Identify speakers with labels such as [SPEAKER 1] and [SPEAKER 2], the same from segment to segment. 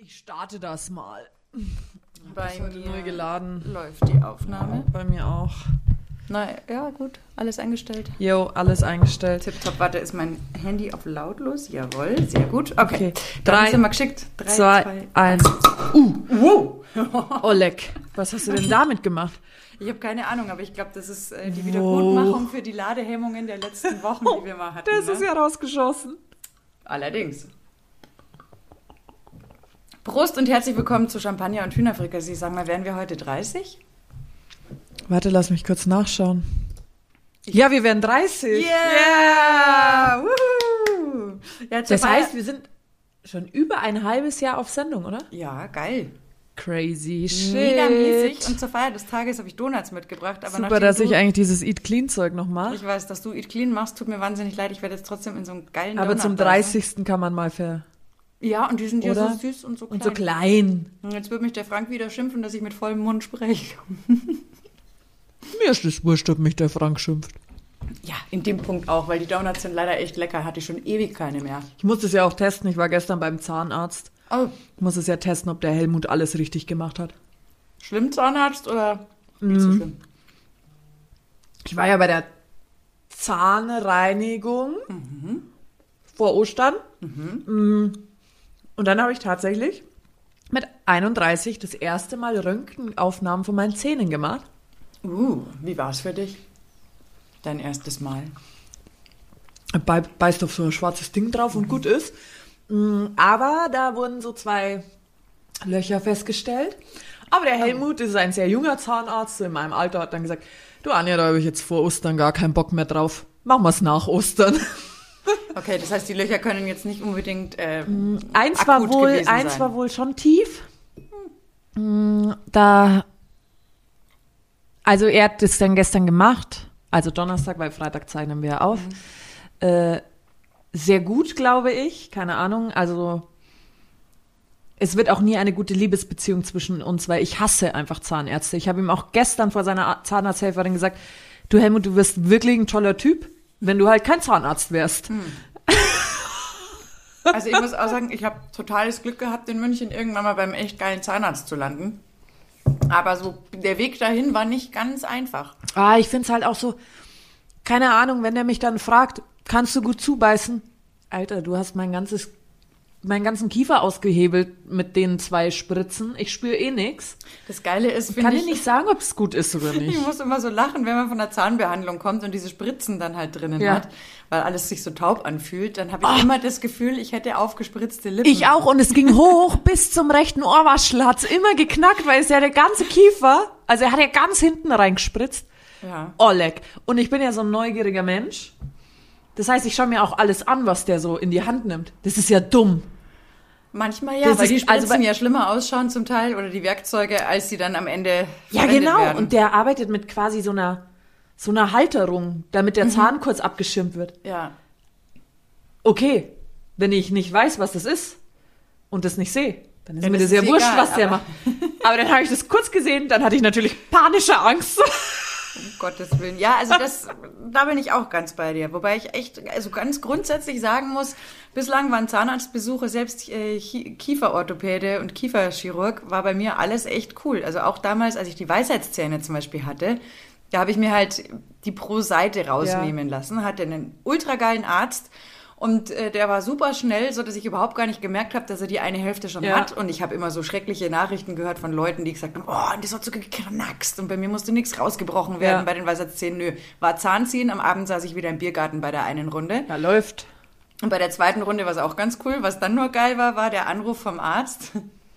[SPEAKER 1] Ich starte das mal.
[SPEAKER 2] Bei
[SPEAKER 1] Das
[SPEAKER 2] mir
[SPEAKER 1] neu geladen.
[SPEAKER 2] läuft die Aufnahme.
[SPEAKER 1] Bei mir auch.
[SPEAKER 2] Na ja, gut. Alles eingestellt.
[SPEAKER 1] Jo, alles eingestellt.
[SPEAKER 2] Tipptopp, warte, ist mein Handy auf lautlos? Jawohl, sehr gut. Okay,
[SPEAKER 1] Okay.
[SPEAKER 2] dann
[SPEAKER 1] Drei,
[SPEAKER 2] sind wir geschickt. Drei,
[SPEAKER 1] Zwei, eins.
[SPEAKER 2] Wow!
[SPEAKER 1] Oleg, was hast du denn damit gemacht?
[SPEAKER 2] Ich habe keine Ahnung, aber ich glaube, das ist äh, die
[SPEAKER 1] Wow.
[SPEAKER 2] Wiedergutmachung für die Ladehemmungen der letzten Wochen, die wir mal hatten.
[SPEAKER 1] Das
[SPEAKER 2] ne?
[SPEAKER 1] ist ja rausgeschossen.
[SPEAKER 2] Allerdings. Prost und herzlich willkommen zu Champagner und Hühnerfrikassee. Sag mal, wären wir heute 30?
[SPEAKER 1] Warte, lass mich kurz nachschauen. Ja, wir werden 30.
[SPEAKER 2] Yeah! Woohoo! Ja,
[SPEAKER 1] Das heißt, wir sind schon über ein halbes Jahr auf Sendung, oder?
[SPEAKER 2] Ja, geil.
[SPEAKER 1] Crazy shit.
[SPEAKER 2] Mega mäßig. Und zur Feier des Tages habe ich Donuts mitgebracht. Aber
[SPEAKER 1] Super, dass ich eigentlich dieses Eat Clean Zeug noch mache.
[SPEAKER 2] Ich weiß, dass du Eat Clean machst, tut mir wahnsinnig leid. Ich werde jetzt trotzdem in so einen geilen
[SPEAKER 1] Aber
[SPEAKER 2] Donut
[SPEAKER 1] zum
[SPEAKER 2] beißen.
[SPEAKER 1] 30. kann man mal ver...
[SPEAKER 2] Ja, und die sind ja
[SPEAKER 1] Oder?
[SPEAKER 2] so süß und so klein.
[SPEAKER 1] Und so klein.
[SPEAKER 2] Und jetzt wird mich der Frank wieder schimpfen, dass ich mit vollem Mund spreche.
[SPEAKER 1] Mir ist es wurscht, ob mich der Frank schimpft.
[SPEAKER 2] Ja, in dem Punkt auch, weil die Donuts sind leider echt lecker. Hatte ich schon ewig keine mehr.
[SPEAKER 1] Ich muss es ja auch testen. Ich war gestern beim Zahnarzt.
[SPEAKER 2] Oh,
[SPEAKER 1] Ich muss es ja testen, ob der Helmut alles richtig gemacht hat.
[SPEAKER 2] schlimm Zahnarzt oder nicht so schlimm?
[SPEAKER 1] Ich war ja bei der Zahnreinigung vor Ostern. Mm. Und dann habe ich tatsächlich mit 31 das erste Mal Röntgenaufnahmen von meinen Zähnen gemacht.
[SPEAKER 2] Uh, wie war's für dich? Dein erstes Mal.
[SPEAKER 1] Bei, beißt auf so ein schwarzes Ding drauf und gut ist. Mm, Aber da wurden so zwei Löcher festgestellt. Aber der Helmut ist ein sehr junger Zahnarzt, so in meinem Alter, hat dann gesagt, du Anja, da habe ich jetzt vor Ostern gar keinen Bock mehr drauf. Machen wir es nach Ostern.
[SPEAKER 2] Okay, das heißt, die Löcher können jetzt nicht unbedingt äh,
[SPEAKER 1] Eins war wohl, eins
[SPEAKER 2] sein.
[SPEAKER 1] war wohl schon tief. Mm, Da, also er hat das dann gestern gemacht, also Donnerstag, weil Freitag zeichnen wir auf.
[SPEAKER 2] Mhm.
[SPEAKER 1] Äh, sehr gut, glaube ich, keine Ahnung. Also es wird auch nie eine gute Liebesbeziehung zwischen uns, weil ich hasse einfach Zahnärzte. Ich habe ihm auch gestern vor seiner Zahnarzthelferin gesagt, du Helmut, du wirst wirklich ein toller Typ, wenn du halt kein Zahnarzt wärst.
[SPEAKER 2] Hm. Also ich muss auch sagen, ich habe totales Glück gehabt, in München irgendwann mal beim echt geilen Zahnarzt zu landen. Aber so der Weg dahin war nicht ganz einfach.
[SPEAKER 1] Ah, ich find's halt auch so, keine Ahnung, wenn der mich dann fragt, kannst du gut zubeißen? Alter, du hast mein ganzes, meinen ganzen Kiefer ausgehebelt mit den zwei Spritzen. Ich spüre eh nix.
[SPEAKER 2] Das Geile ist,
[SPEAKER 1] Kann
[SPEAKER 2] finde
[SPEAKER 1] dir
[SPEAKER 2] ich,
[SPEAKER 1] nicht sagen, ob es gut ist oder
[SPEAKER 2] ich
[SPEAKER 1] nicht.
[SPEAKER 2] muss immer so lachen, wenn man von der Zahnbehandlung kommt und diese Spritzen dann halt drinnen
[SPEAKER 1] Ja.
[SPEAKER 2] hat, weil alles sich so taub anfühlt. Dann habe ich immer das Gefühl, ich hätte aufgespritzte Lippen.
[SPEAKER 1] Ich auch und es ging hoch bis zum rechten Ohrwaschel, hat's immer geknackt, weil es ja der ganze Kiefer, also er hat ja ganz hinten reingespritzt.
[SPEAKER 2] Ja.
[SPEAKER 1] Oleg. Und ich bin ja so ein neugieriger Mensch. Das heißt, ich schaue mir auch alles an, was der so in die Hand nimmt. Das ist ja dumm.
[SPEAKER 2] Manchmal ja,
[SPEAKER 1] Das
[SPEAKER 2] weil
[SPEAKER 1] ist-
[SPEAKER 2] die Spritzen
[SPEAKER 1] also
[SPEAKER 2] ja schlimmer ausschauen zum Teil oder die Werkzeuge, als sie dann am Ende
[SPEAKER 1] Ja, genau.
[SPEAKER 2] werden.
[SPEAKER 1] Und der arbeitet mit quasi so einer, so einer Halterung, damit der Zahn kurz abgeschirmt wird.
[SPEAKER 2] ja.
[SPEAKER 1] Okay, wenn ich nicht weiß, was das ist und das nicht sehe, dann ist
[SPEAKER 2] Dann
[SPEAKER 1] mir
[SPEAKER 2] ist
[SPEAKER 1] das ja wurscht,
[SPEAKER 2] egal,
[SPEAKER 1] was der
[SPEAKER 2] aber-
[SPEAKER 1] macht. Aber dann habe ich das kurz gesehen, dann hatte ich natürlich panische Angst.
[SPEAKER 2] Um Gottes Willen. Ja, also das, da bin ich auch ganz bei dir. Wobei ich echt, also ganz grundsätzlich sagen muss, bislang waren Zahnarztbesuche, selbst äh, Kieferorthopäde und Kieferchirurg, war bei mir alles echt cool. Also auch damals, als ich die Weisheitszähne zum Beispiel hatte, da habe ich mir halt die pro Seite rausnehmen lassen, hatte einen ultra geilen Arzt und äh, der war super schnell, so dass ich überhaupt gar nicht gemerkt habe, dass er die eine Hälfte schon
[SPEAKER 1] Ja.
[SPEAKER 2] hat. Und ich habe immer so schreckliche Nachrichten gehört von Leuten, die gesagt haben, oh, das hat so geknackst und bei mir musste nichts rausgebrochen werden
[SPEAKER 1] Ja.
[SPEAKER 2] bei den Weisheitszähnen. Nö, war Zahnziehen. Am Abend saß ich wieder im Biergarten bei der einen Runde.
[SPEAKER 1] Ja, läuft.
[SPEAKER 2] Und bei der zweiten Runde war es auch ganz cool. Was dann nur geil war, war der Anruf vom Arzt,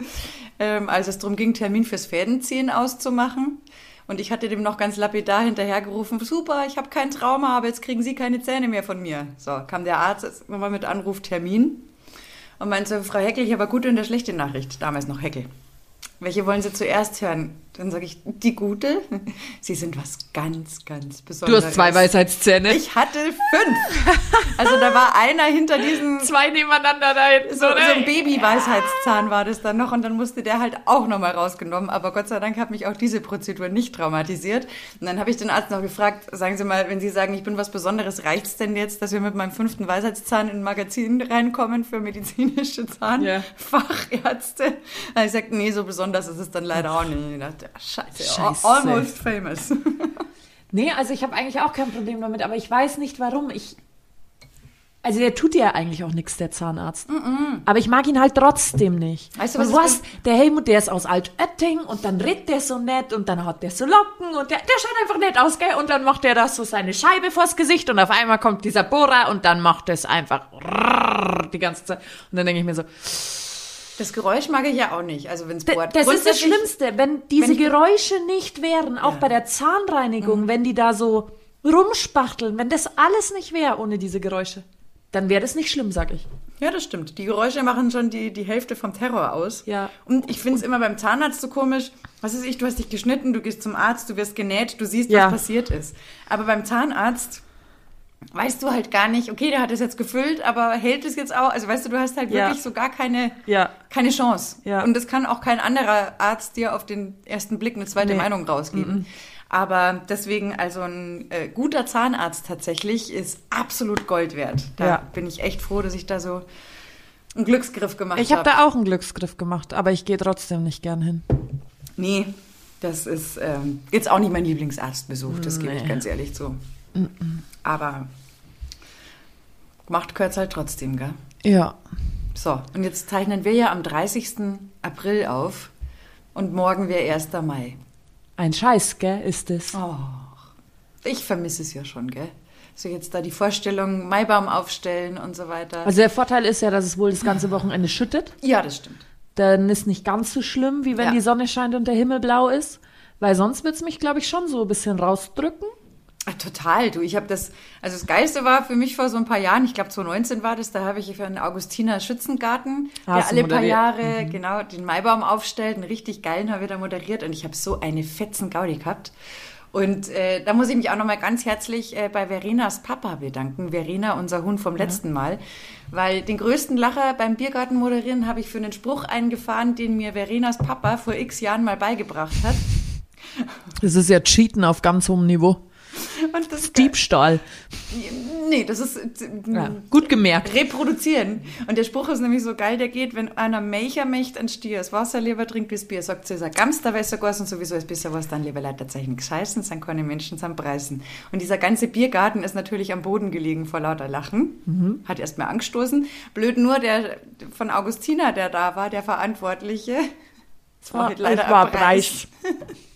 [SPEAKER 2] ähm, als es darum ging, Termin fürs Fädenziehen auszumachen. Und ich hatte dem noch ganz lapidar hinterhergerufen, super, ich habe kein Trauma, aber jetzt kriegen Sie keine Zähne mehr von mir. So, kam der Arzt nochmal mit Anruf Termin und meinte, Frau Heckel, ich habe eine gute und eine schlechte Nachricht. Damals noch Heckel. Welche wollen Sie zuerst hören? Dann sage ich, die gute. Sie sind was ganz, ganz
[SPEAKER 1] Du
[SPEAKER 2] Besonderes.
[SPEAKER 1] hast zwei Weisheitszähne.
[SPEAKER 2] Ich hatte fünf. Also da war einer hinter diesen
[SPEAKER 1] zwei nebeneinander da hinten.
[SPEAKER 2] so, so ein Baby-Weisheitszahn war das dann noch und dann musste der halt auch nochmal rausgenommen. Aber Gott sei Dank hat mich auch diese Prozedur nicht traumatisiert. Und dann habe ich den Arzt noch gefragt, sagen Sie mal, wenn Sie sagen, ich bin was Besonderes, reicht's denn jetzt, dass wir mit meinem fünften Weisheitszahn in ein Magazin reinkommen für medizinische Zahnfachärzte? Da habe ich gesagt, nee, so besonders ist es dann leider auch nicht. Dachte, scheiße,
[SPEAKER 1] Scheiße.
[SPEAKER 2] almost famous.
[SPEAKER 1] Nee, also ich habe eigentlich auch kein Problem damit, aber ich weiß nicht warum. Ich. Also der tut ja eigentlich auch nichts, der Zahnarzt. Aber ich mag ihn halt trotzdem nicht.
[SPEAKER 2] Weißt du, was
[SPEAKER 1] hast, der Helmut, der ist aus Altötting und dann redet der so nett und dann hat der so Locken und der, der schaut einfach nett aus, gell? Und dann macht der da so seine Scheibe vors Gesicht und auf einmal kommt dieser Bohrer und dann macht es einfach die ganze Zeit. Und dann denke ich mir so,
[SPEAKER 2] Das Geräusch mag ich ja auch nicht, also wenn es
[SPEAKER 1] D-
[SPEAKER 2] bohrt.
[SPEAKER 1] Das ist das Schlimmste, wenn diese
[SPEAKER 2] wenn
[SPEAKER 1] Geräusche nicht wären, auch
[SPEAKER 2] Ja. Mhm.
[SPEAKER 1] bei der Zahnreinigung, wenn die da so rumspachteln, wenn das alles nicht wäre ohne diese Geräusche, dann wäre das nicht schlimm, sag ich.
[SPEAKER 2] Ja, das stimmt. Die Geräusche machen schon die, die Hälfte vom Terror aus.
[SPEAKER 1] Ja.
[SPEAKER 2] Und ich finde es immer beim Zahnarzt so komisch. Was ist ich, du hast dich geschnitten, du gehst zum Arzt, du wirst genäht, du siehst,
[SPEAKER 1] Ja.
[SPEAKER 2] was passiert ist. Aber beim Zahnarzt weißt du halt gar nicht, okay, der hat es jetzt gefüllt, aber hält es jetzt auch? Also weißt du, du hast halt
[SPEAKER 1] Ja.
[SPEAKER 2] wirklich so gar keine,
[SPEAKER 1] Ja.
[SPEAKER 2] keine Chance.
[SPEAKER 1] Ja.
[SPEAKER 2] Und das kann auch kein anderer Arzt dir auf den ersten Blick eine zweite
[SPEAKER 1] Nee.
[SPEAKER 2] Meinung rausgeben. Aber deswegen, also ein äh, guter Zahnarzt tatsächlich ist absolut Gold wert. Da bin ich echt froh, dass ich da so einen Glücksgriff gemacht
[SPEAKER 1] Ich habe
[SPEAKER 2] habe.
[SPEAKER 1] da auch einen Glücksgriff gemacht, aber ich gehe trotzdem nicht gern hin.
[SPEAKER 2] Nee, das ist ähm, jetzt auch nicht mein Lieblingsarztbesuch, das gebe ich
[SPEAKER 1] Nee.
[SPEAKER 2] ganz ehrlich zu. Aber gemacht gehört halt trotzdem, gell?
[SPEAKER 1] Ja.
[SPEAKER 2] So, und jetzt zeichnen wir ja am 30. April auf und morgen wäre 1. Mai.
[SPEAKER 1] Ein Scheiß, gell, ist es.
[SPEAKER 2] Oh, ich vermisse es ja schon, gell? So jetzt da die Vorstellung, Maibaum aufstellen und so weiter.
[SPEAKER 1] Also der Vorteil ist ja, dass es wohl das ganze Wochenende schüttet.
[SPEAKER 2] ja, das stimmt.
[SPEAKER 1] Dann ist nicht ganz so schlimm, wie wenn
[SPEAKER 2] Ja.
[SPEAKER 1] die Sonne scheint und der Himmel blau ist. Weil sonst wird's mich, glaube ich, schon so ein bisschen rausdrücken.
[SPEAKER 2] Ah, Total, du. Ich habe das, also das Geilste war für mich vor so ein paar Jahren, ich glaube 2019 war das, da habe ich für einen Augustiner Schützengarten,
[SPEAKER 1] Ah,
[SPEAKER 2] der alle paar. Jahre genau den Maibaum aufstellt, einen richtig geilen habe ich da moderiert und ich habe so eine fetzen Gaudi gehabt. Und äh, da muss ich mich auch nochmal ganz herzlich äh, bei Verenas Papa bedanken. Verena, unser Hund vom letzten Mal. Weil den größten Lacher beim Biergarten moderieren habe ich für einen Spruch eingefahren, den mir Verenas Papa vor x Jahren mal beigebracht hat.
[SPEAKER 1] Das ist ja Cheaten auf ganz hohem Niveau.
[SPEAKER 2] Und das
[SPEAKER 1] Diebstahl.
[SPEAKER 2] Nee, das ist
[SPEAKER 1] Ja, gut gemerkt.
[SPEAKER 2] reproduzieren. Und der Spruch ist nämlich so geil, der geht, wenn einer Melcher möchte, ein Stier das Wasser lieber trinkt wie das Bier, sagt sie, sagt ganz der Wässer und sowieso ist besser was, dann lieber Leute tatsächlich nichts scheißen, sind keine Menschen, sind preisen. Und dieser ganze Biergarten ist natürlich am Boden gelegen vor lauter Lachen.
[SPEAKER 1] Mhm.
[SPEAKER 2] Hat erst mal angestoßen. Blöd nur, der von Augustina, der da war, der Verantwortliche. Das war
[SPEAKER 1] Ah,
[SPEAKER 2] halt leider
[SPEAKER 1] war
[SPEAKER 2] ein Preis.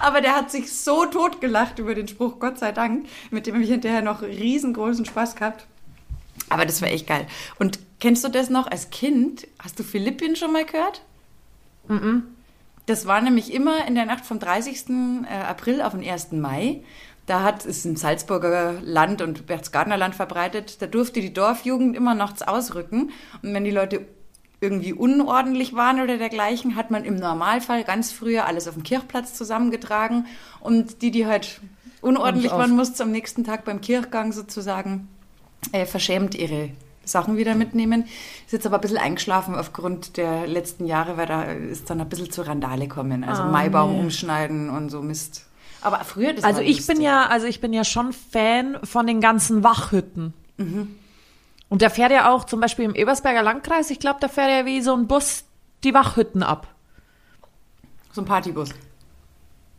[SPEAKER 2] Aber der hat sich so tot gelacht über den Spruch, Gott sei Dank, mit dem habe ich hinterher noch riesengroßen Spaß gehabt. Aber das war echt geil. Und kennst du das noch als Kind? Hast du Philippien schon mal gehört? Das war nämlich immer in der Nacht vom 30. April auf den 1. Mai. Da hat es im Salzburger Land und Berchtesgadener Land verbreitet. Da durfte die Dorfjugend immer nachts ausrücken. Und wenn die Leute irgendwie unordentlich waren oder dergleichen, hat man im Normalfall ganz früher alles auf dem Kirchplatz zusammengetragen. Und die, die halt unordentlich waren, mussten am nächsten Tag beim Kirchgang sozusagen äh, verschämt ihre Sachen wieder mitnehmen. Ist jetzt aber ein bisschen eingeschlafen aufgrund der letzten Jahre, weil da ist dann ein bisschen zur Randale kommen. Also
[SPEAKER 1] Ah,
[SPEAKER 2] Maibaum
[SPEAKER 1] nee.
[SPEAKER 2] umschneiden und so Mist. Aber früher, das
[SPEAKER 1] Also ich bin ja, also ich bin ja schon Fan von den ganzen Wachhütten.
[SPEAKER 2] Mhm.
[SPEAKER 1] Und da fährt ja auch zum Beispiel im Ebersberger Landkreis, ich glaube, da fährt ja wie so ein Bus die Wachhütten ab.
[SPEAKER 2] So ein Partybus.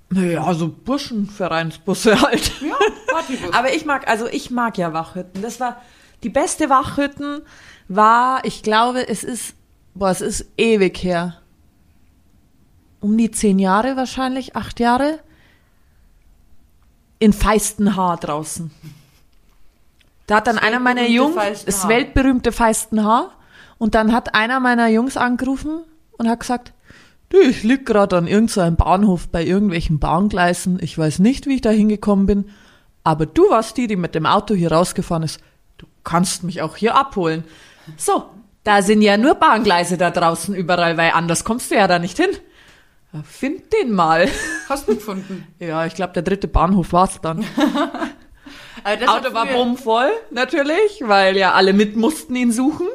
[SPEAKER 1] Naja, so Burschenvereinsbusse halt.
[SPEAKER 2] Ja, Partybus.
[SPEAKER 1] Aber ich mag, also ich mag ja Wachhütten. Das war die beste Wachhütten war, ich glaube, es ist, boah, es ist ewig her. Um die zehn Jahre wahrscheinlich, acht Jahre. In Feistenhaar draußen. Da hat dann
[SPEAKER 2] Das
[SPEAKER 1] einer meiner Jungs, das weltberühmte Feistenhaar, und dann hat einer meiner Jungs angerufen und hat gesagt, du, ich lieg gerade an irgendeinem Bahnhof bei irgendwelchen Bahngleisen. Ich weiß nicht, wie ich da hingekommen bin, aber du warst die, die mit dem Auto hier rausgefahren ist. Du kannst mich auch hier abholen. So, da sind ja nur Bahngleise da draußen überall, weil anders kommst du ja da nicht hin. Ja, Find den mal.
[SPEAKER 2] Hast du gefunden?
[SPEAKER 1] Ja, ich glaube, der dritte Bahnhof war's dann.
[SPEAKER 2] Also das
[SPEAKER 1] Auto war bummvoll, natürlich, weil ja alle mit mussten ihn suchen.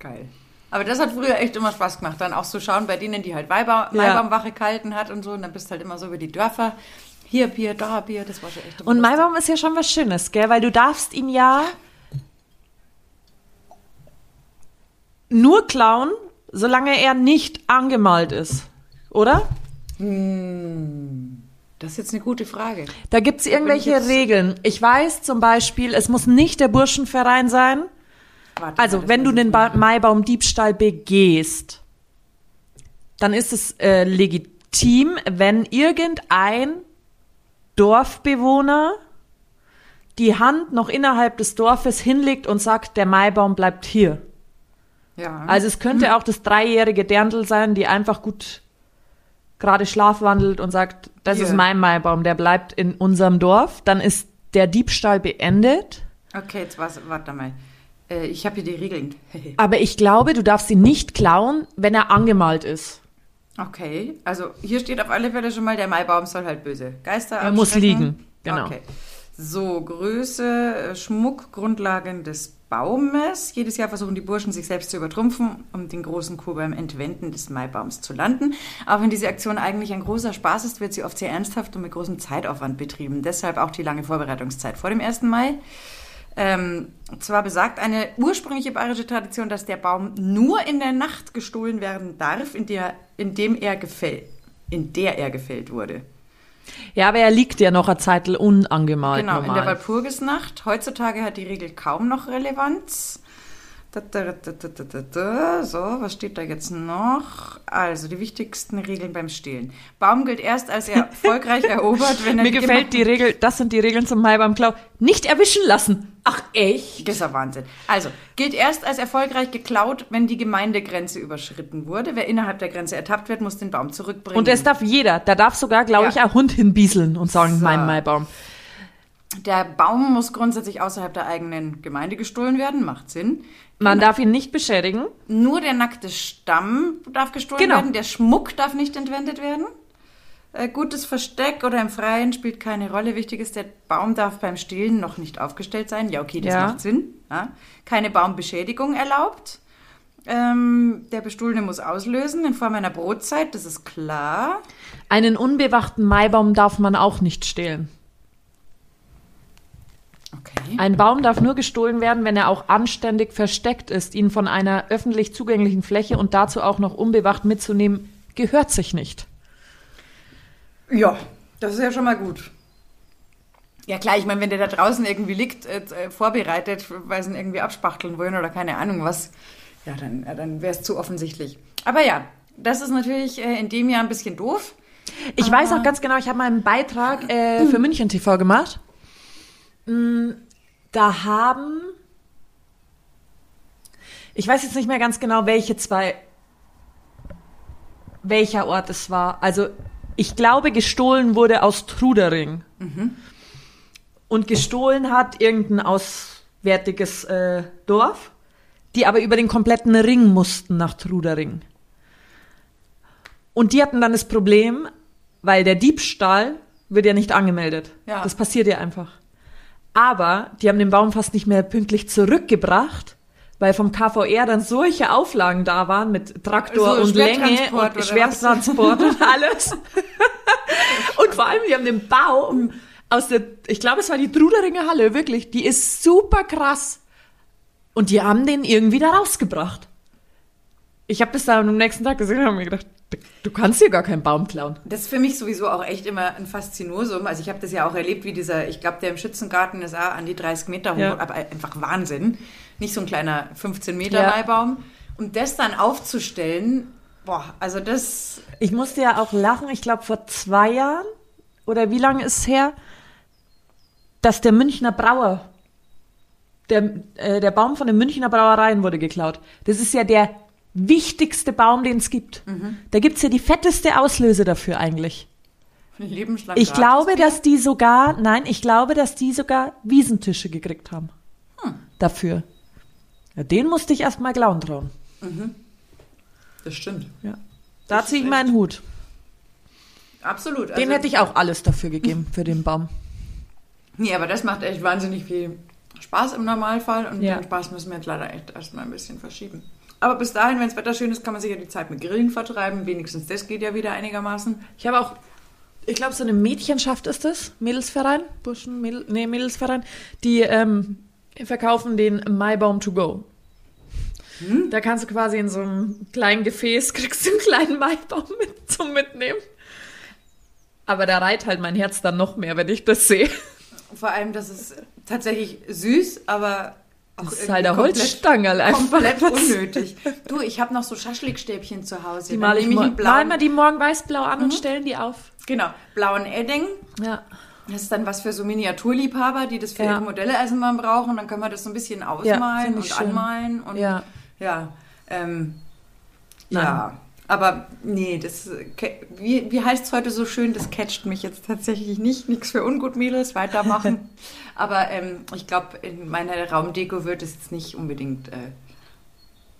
[SPEAKER 2] Geil. Aber das hat früher echt immer Spaß gemacht, dann auch zu schauen bei denen, die halt Weiber,
[SPEAKER 1] Ja.
[SPEAKER 2] Maibaumwache gehalten hat und so. Und dann bist du halt immer so über die Dörfer. Hier Bier, da Bier, das war schon echt
[SPEAKER 1] Und. Maibaum ist ja schon was Schönes, gell? Weil du darfst ihn ja nur klauen, solange er nicht angemalt ist. Oder?
[SPEAKER 2] Das ist jetzt eine gute Frage.
[SPEAKER 1] Da gibt's irgendwelche
[SPEAKER 2] jetzt-
[SPEAKER 1] Regeln. Ich weiß zum Beispiel, es muss nicht der Burschenverein sein.
[SPEAKER 2] Warte
[SPEAKER 1] Also, wenn du den ba Maibaumdiebstahl begehst, dann ist es äh, legitim, wenn irgendein Dorfbewohner die Hand noch innerhalb des Dorfes hinlegt und sagt, der Maibaum bleibt hier.
[SPEAKER 2] Ja.
[SPEAKER 1] Also es könnte auch das dreijährige Dirndl sein, die einfach gut gerade schlafwandelt und sagt, das
[SPEAKER 2] Hier.
[SPEAKER 1] ist mein Maibaum, der bleibt in unserem Dorf. Dann ist der Diebstahl beendet.
[SPEAKER 2] okay, jetzt was, warte mal. Äh, ich habe hier die Regeln.
[SPEAKER 1] Aber ich glaube, du darfst ihn nicht klauen, wenn er angemalt ist.
[SPEAKER 2] okay, also hier steht auf alle Fälle schon mal, der Maibaum soll halt böse Geister
[SPEAKER 1] Er muss liegen, genau.
[SPEAKER 2] Okay. So, Größe, äh, Schmuck, Grundlagen des Baumes. Jedes Jahr versuchen die Burschen, sich selbst zu übertrumpfen, um den großen Kuh beim Entwenden des Maibaums zu landen. Auch wenn diese Aktion eigentlich ein großer Spaß ist, wird sie oft sehr ernsthaft und mit großem Zeitaufwand betrieben. Deshalb auch die lange Vorbereitungszeit vor dem 1. Mai. Ähm, zwar besagt eine ursprüngliche bayerische Tradition, dass der Baum nur in der Nacht gestohlen werden darf, in der, in dem er gefällt, in der er gefällt wurde.
[SPEAKER 1] Ja, aber er liegt ja noch eine Zeit unangemalt.
[SPEAKER 2] Genau, in der
[SPEAKER 1] normal.
[SPEAKER 2] Walpurgisnacht. Heutzutage hat die Regel kaum noch Relevanz. So, was steht da jetzt noch? Also, die wichtigsten Regeln beim Stehlen. Baum gilt erst als er erfolgreich erobert, wenn er
[SPEAKER 1] Mir gefällt die Regel, das sind die Regeln zum Maibaumklau. Nicht erwischen lassen. Ach, echt?
[SPEAKER 2] Das ist ja Wahnsinn. Also, gilt erst als erfolgreich geklaut, wenn die Gemeindegrenze überschritten wurde. Wer innerhalb der Grenze ertappt wird, muss den Baum zurückbringen.
[SPEAKER 1] Und es darf jeder, da darf sogar, glaube
[SPEAKER 2] Ja.
[SPEAKER 1] ich, ein Hund hinbieseln und sagen,
[SPEAKER 2] So.
[SPEAKER 1] mein Maibaum.
[SPEAKER 2] Der Baum muss grundsätzlich außerhalb der eigenen Gemeinde gestohlen werden. Macht Sinn.
[SPEAKER 1] Man darf ihn nicht beschädigen.
[SPEAKER 2] Nur der nackte Stamm darf gestohlen
[SPEAKER 1] Genau.
[SPEAKER 2] werden, der Schmuck darf nicht entwendet werden. Äh, gutes Versteck oder im Freien spielt keine Rolle. Wichtig ist, der Baum darf beim Stehlen noch nicht aufgestellt sein. Ja, okay, das
[SPEAKER 1] Ja.
[SPEAKER 2] macht Sinn. Ja. Keine Baumbeschädigung erlaubt. Ähm, der Bestohlene muss auslösen in Form einer Brotzeit, das ist klar.
[SPEAKER 1] Einen unbewachten Maibaum darf man auch nicht stehlen.
[SPEAKER 2] Okay.
[SPEAKER 1] Ein Baum darf nur gestohlen werden, wenn er auch anständig versteckt ist. Ihn von einer öffentlich zugänglichen Fläche und dazu auch noch unbewacht mitzunehmen, gehört sich nicht.
[SPEAKER 2] Ja, das ist ja schon mal gut. Ja klar, ich meine, wenn der da draußen irgendwie liegt, äh, äh, vorbereitet, weil sie ihn irgendwie abspachteln wollen oder keine Ahnung was, ja, dann, äh, dann wäre es zu offensichtlich. Aber ja, das ist natürlich äh, in dem Jahr ein bisschen doof.
[SPEAKER 1] Ich weiß auch ganz genau, ich habe mal einen Beitrag äh, für München TV gemacht. Mm, Da haben, ich weiß jetzt nicht mehr ganz genau, welche zwei, welcher Ort es war. Also ich glaube, gestohlen wurde aus Trudering. Und gestohlen hat irgendein auswärtiges äh, Dorf, die aber über den kompletten Ring mussten nach Trudering. Und die hatten dann das Problem, weil der Diebstahl wird ja nicht angemeldet.
[SPEAKER 2] Ja.
[SPEAKER 1] Das passiert ja einfach. Aber die haben den Baum fast nicht mehr pünktlich zurückgebracht, weil vom KVR dann solche Auflagen da waren mit Traktor
[SPEAKER 2] So
[SPEAKER 1] und Länge und? Schwertransport und alles. und vor allem, die haben den Baum aus der, ich glaube, es war die Truderinger Halle, wirklich, die ist super krass. Und die haben den irgendwie da rausgebracht. Ich habe das dann am nächsten Tag gesehen und habe mir gedacht, du- kannst hier gar keinen Baum klauen.
[SPEAKER 2] Das ist für mich sowieso auch echt immer ein Faszinosum. Also ich habe das ja auch erlebt, wie dieser, ich glaube, der im Schützengarten ist auch an die 30 Meter hoch,
[SPEAKER 1] Ja.
[SPEAKER 2] aber einfach Wahnsinn. Nicht so ein kleiner 15 Meter
[SPEAKER 1] Ja.
[SPEAKER 2] Maibaum. Und das dann aufzustellen, boah, also das,
[SPEAKER 1] Ich musste ja auch lachen, ich glaube vor zwei Jahren oder wie lange ist es her, dass der Münchner Brauer, der, äh, der Baum von den Münchner Brauereien wurde geklaut. Das ist ja der wichtigste Baum, den es gibt. Da gibt's ja die fetteste Auslöse dafür eigentlich. Ich glaube, dass die sogar, nein, ich glaube, dass die sogar Wiesentische gekriegt haben. Dafür. Ja, den musste ich erst mal Glauen trauen.
[SPEAKER 2] Das stimmt.
[SPEAKER 1] Ja. Da ziehe ich meinen Hut.
[SPEAKER 2] Absolut.
[SPEAKER 1] Den
[SPEAKER 2] Also-
[SPEAKER 1] hätte ich auch alles dafür gegeben, für den Baum.
[SPEAKER 2] Nee, aber das macht echt wahnsinnig viel Spaß im Normalfall und
[SPEAKER 1] Ja.
[SPEAKER 2] den Spaß müssen wir jetzt leider echt erstmal ein bisschen verschieben. Aber bis dahin, wenn das Wetter schön ist, kann man sich ja die Zeit mit Grillen vertreiben. Wenigstens das geht ja wieder einigermaßen.
[SPEAKER 1] Ich habe auch, ich glaube, so eine Mädchenschaft ist das, Mädelsverein, Burschen, Mädel, nee, Mädelsverein, die ähm, verkaufen den Maibaum to go. Da kannst du quasi in so einem kleinen Gefäß, kriegst du einen kleinen Maibaum mit zum Mitnehmen. Aber da reiht halt mein Herz dann noch mehr, wenn ich das sehe.
[SPEAKER 2] Vor allem, das ist tatsächlich süß, aber
[SPEAKER 1] Das ist halt der Holzstangerl einfach.
[SPEAKER 2] Komplett unnötig. Du, ich habe noch so Schaschlikstäbchen zu Hause.
[SPEAKER 1] Die male ich malen wir
[SPEAKER 2] blauen,
[SPEAKER 1] die morgen weiß-blau an und stellen die auf.
[SPEAKER 2] genau, blauen Edding.
[SPEAKER 1] Ja.
[SPEAKER 2] Das ist dann was für so Miniaturliebhaber, die das für
[SPEAKER 1] Ja.
[SPEAKER 2] ihre Modelle Eisenbahn brauchen. Dann können wir das so ein bisschen ausmalen
[SPEAKER 1] find
[SPEAKER 2] und
[SPEAKER 1] schön.
[SPEAKER 2] anmalen. Und
[SPEAKER 1] Ja.
[SPEAKER 2] Ja, ähm, ja. Aber nee, das, wie, wie heißt es heute so schön, das catcht mich jetzt tatsächlich nicht. Nichts für Ungutmädels, weitermachen. Aber ähm, ich glaube, in meiner Raumdeko wird es jetzt nicht unbedingt äh,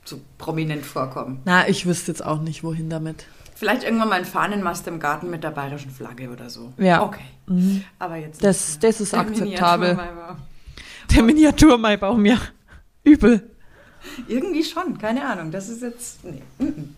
[SPEAKER 2] so prominent vorkommen.
[SPEAKER 1] Na, ich wüsste jetzt auch nicht, wohin damit.
[SPEAKER 2] Vielleicht irgendwann mal ein Fahnenmast im Garten mit der bayerischen Flagge oder so.
[SPEAKER 1] Ja.
[SPEAKER 2] Okay. Aber jetzt
[SPEAKER 1] Das- das ist
[SPEAKER 2] der
[SPEAKER 1] akzeptabel. Der Miniatur-Maibaum, ja. Übel.
[SPEAKER 2] Irgendwie schon, keine Ahnung. Das ist jetzt. Nee. mm, mm.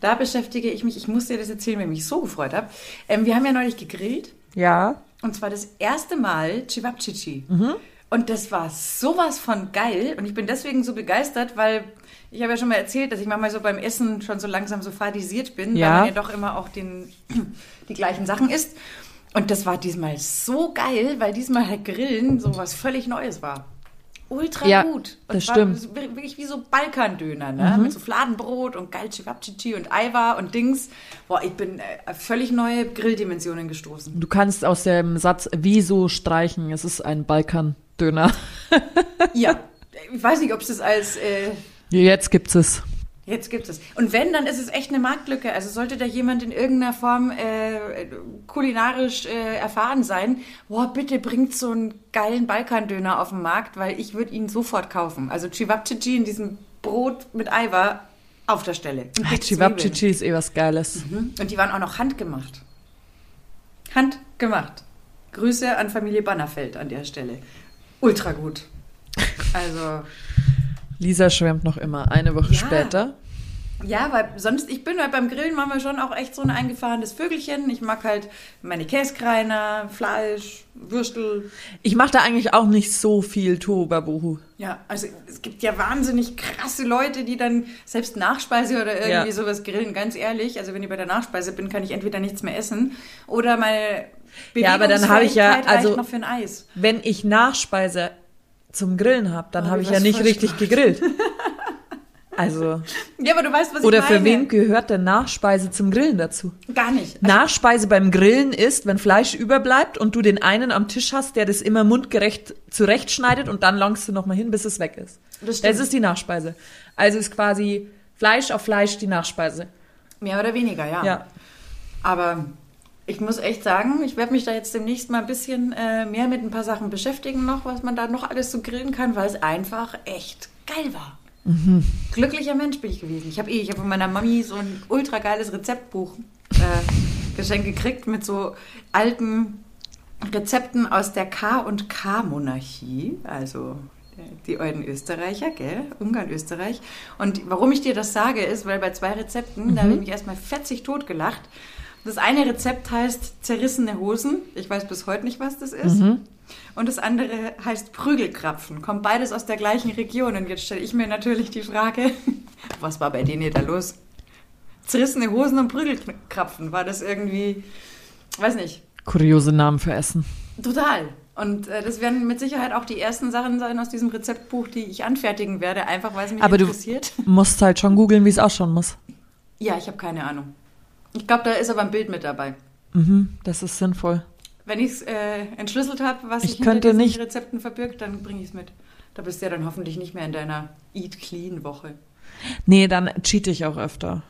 [SPEAKER 2] Da beschäftige ich mich, ich muss dir das erzählen, weil ich mich so gefreut habe. Ähm, wir haben ja neulich gegrillt
[SPEAKER 1] Ja.
[SPEAKER 2] und zwar das erste Mal Chivapchichi.
[SPEAKER 1] Mhm.
[SPEAKER 2] Und das war sowas von geil und ich bin deswegen so begeistert, weil ich habe ja schon mal erzählt, dass ich manchmal so beim Essen schon so langsam so fadisiert bin,
[SPEAKER 1] Ja.
[SPEAKER 2] weil man ja doch immer auch den, die gleichen Sachen isst. Und das war diesmal so geil, weil diesmal halt Grillen so was völlig Neues war. Ultra
[SPEAKER 1] Ja,
[SPEAKER 2] gut. Und
[SPEAKER 1] das stimmt. Mhm.
[SPEAKER 2] so Wirklich wie so Balkandöner, ne? Mit so Fladenbrot und geil Chivapchichi und Aiwa und Dings. Boah, ich bin äh, völlig neue Grilldimensionen gestoßen.
[SPEAKER 1] Du kannst aus dem Satz wieso streichen. Es ist ein Balkan-Döner.
[SPEAKER 2] Ja. Ich weiß nicht, ob es das als äh,
[SPEAKER 1] Jetzt gibt's es.
[SPEAKER 2] Jetzt gibt es. Und wenn, dann ist es echt eine Marktlücke. Also sollte da jemand in irgendeiner Form äh, kulinarisch äh, erfahren sein, boah, bitte bringt so einen geilen Balkandöner auf den Markt, weil ich würde ihn sofort kaufen. Also Chivapchichi in diesem Brot mit Eiwa auf der Stelle.
[SPEAKER 1] Chivapchichi ist eh was Geiles.
[SPEAKER 2] Zwiebeln. Und die waren auch noch handgemacht. Handgemacht. Grüße an Familie Bannerfeld an der Stelle. Ultra gut. Also
[SPEAKER 1] Lisa schwärmt noch immer. Eine Woche
[SPEAKER 2] Ja.
[SPEAKER 1] später.
[SPEAKER 2] Ja, weil sonst, ich bin halt beim Grillen manchmal schon auch echt so ein eingefahrenes Vögelchen. Ich mag halt meine Käskreiner, Fleisch, Würstel.
[SPEAKER 1] Ich mache da eigentlich auch nicht so viel Tohuwabohu.
[SPEAKER 2] Ja, also es gibt ja wahnsinnig krasse Leute, die dann selbst Nachspeise oder irgendwie
[SPEAKER 1] Ja.
[SPEAKER 2] sowas grillen. Ganz ehrlich, also wenn ich bei der Nachspeise bin, kann ich entweder nichts mehr essen oder meine
[SPEAKER 1] Ja, aber dann habe ich ja- also-
[SPEAKER 2] noch für ein Eis.
[SPEAKER 1] Wenn ich Nachspeise zum Grillen habe, dann
[SPEAKER 2] Oh,
[SPEAKER 1] habe ich ja nicht richtig gegrillt. Also,
[SPEAKER 2] Ja, aber du weißt, was
[SPEAKER 1] oder
[SPEAKER 2] ich meine.
[SPEAKER 1] für wen gehört denn Nachspeise zum Grillen dazu?
[SPEAKER 2] Gar nicht.
[SPEAKER 1] Nachspeise beim Grillen ist, wenn Fleisch überbleibt und du den einen am Tisch hast, der das immer mundgerecht zurechtschneidet und dann langst du nochmal hin, bis es weg ist.
[SPEAKER 2] Das stimmt.
[SPEAKER 1] Das ist die Nachspeise. Also ist quasi Fleisch auf Fleisch die Nachspeise.
[SPEAKER 2] Mehr oder weniger, ja.
[SPEAKER 1] Ja.
[SPEAKER 2] Aber ich muss echt sagen, ich werde mich da jetzt demnächst mal ein bisschen äh, mehr mit ein paar Sachen beschäftigen noch, was man da noch alles so grillen kann, weil es einfach echt geil war. Glücklicher Mensch bin ich gewesen. Ich habe eh, ich habe von meiner Mami so ein ultra geiles Rezeptbuch äh, geschenkt gekriegt mit so alten Rezepten aus der K und K Monarchie, also äh, die alten Österreicher, gell? Ungarn, Österreich. Und warum ich dir das sage, ist, weil bei zwei Rezepten, da habe ich mich erstmal fetzig totgelacht. Das eine Rezept heißt zerrissene Hosen. Ich weiß bis heute nicht, was das ist. Und das andere heißt Prügelkrapfen. Kommt beides aus der gleichen Region. Und jetzt stelle ich mir natürlich die Frage, was war bei denen da los? Zerrissene Hosen und Prügelkrapfen. War das irgendwie, weiß nicht,
[SPEAKER 1] Kuriose Namen für Essen.
[SPEAKER 2] Total. Und äh, das werden mit Sicherheit auch die ersten Sachen sein aus diesem Rezeptbuch, die ich anfertigen werde, einfach weil es mich
[SPEAKER 1] Aber du
[SPEAKER 2] interessiert.
[SPEAKER 1] musst halt schon googeln, wie es ausschauen muss.
[SPEAKER 2] Ja, ich habe keine Ahnung. Ich glaube, da ist aber ein Bild mit dabei.
[SPEAKER 1] Mhm, das ist sinnvoll.
[SPEAKER 2] Wenn ich es äh, entschlüsselt habe, was
[SPEAKER 1] Ich
[SPEAKER 2] sich hinter
[SPEAKER 1] könnte
[SPEAKER 2] diesen
[SPEAKER 1] nicht-
[SPEAKER 2] Rezepten verbirgt, dann bringe ich es mit. Da bist du ja dann hoffentlich nicht mehr in deiner Eat Clean Woche.
[SPEAKER 1] Nee, dann cheat ich auch öfter.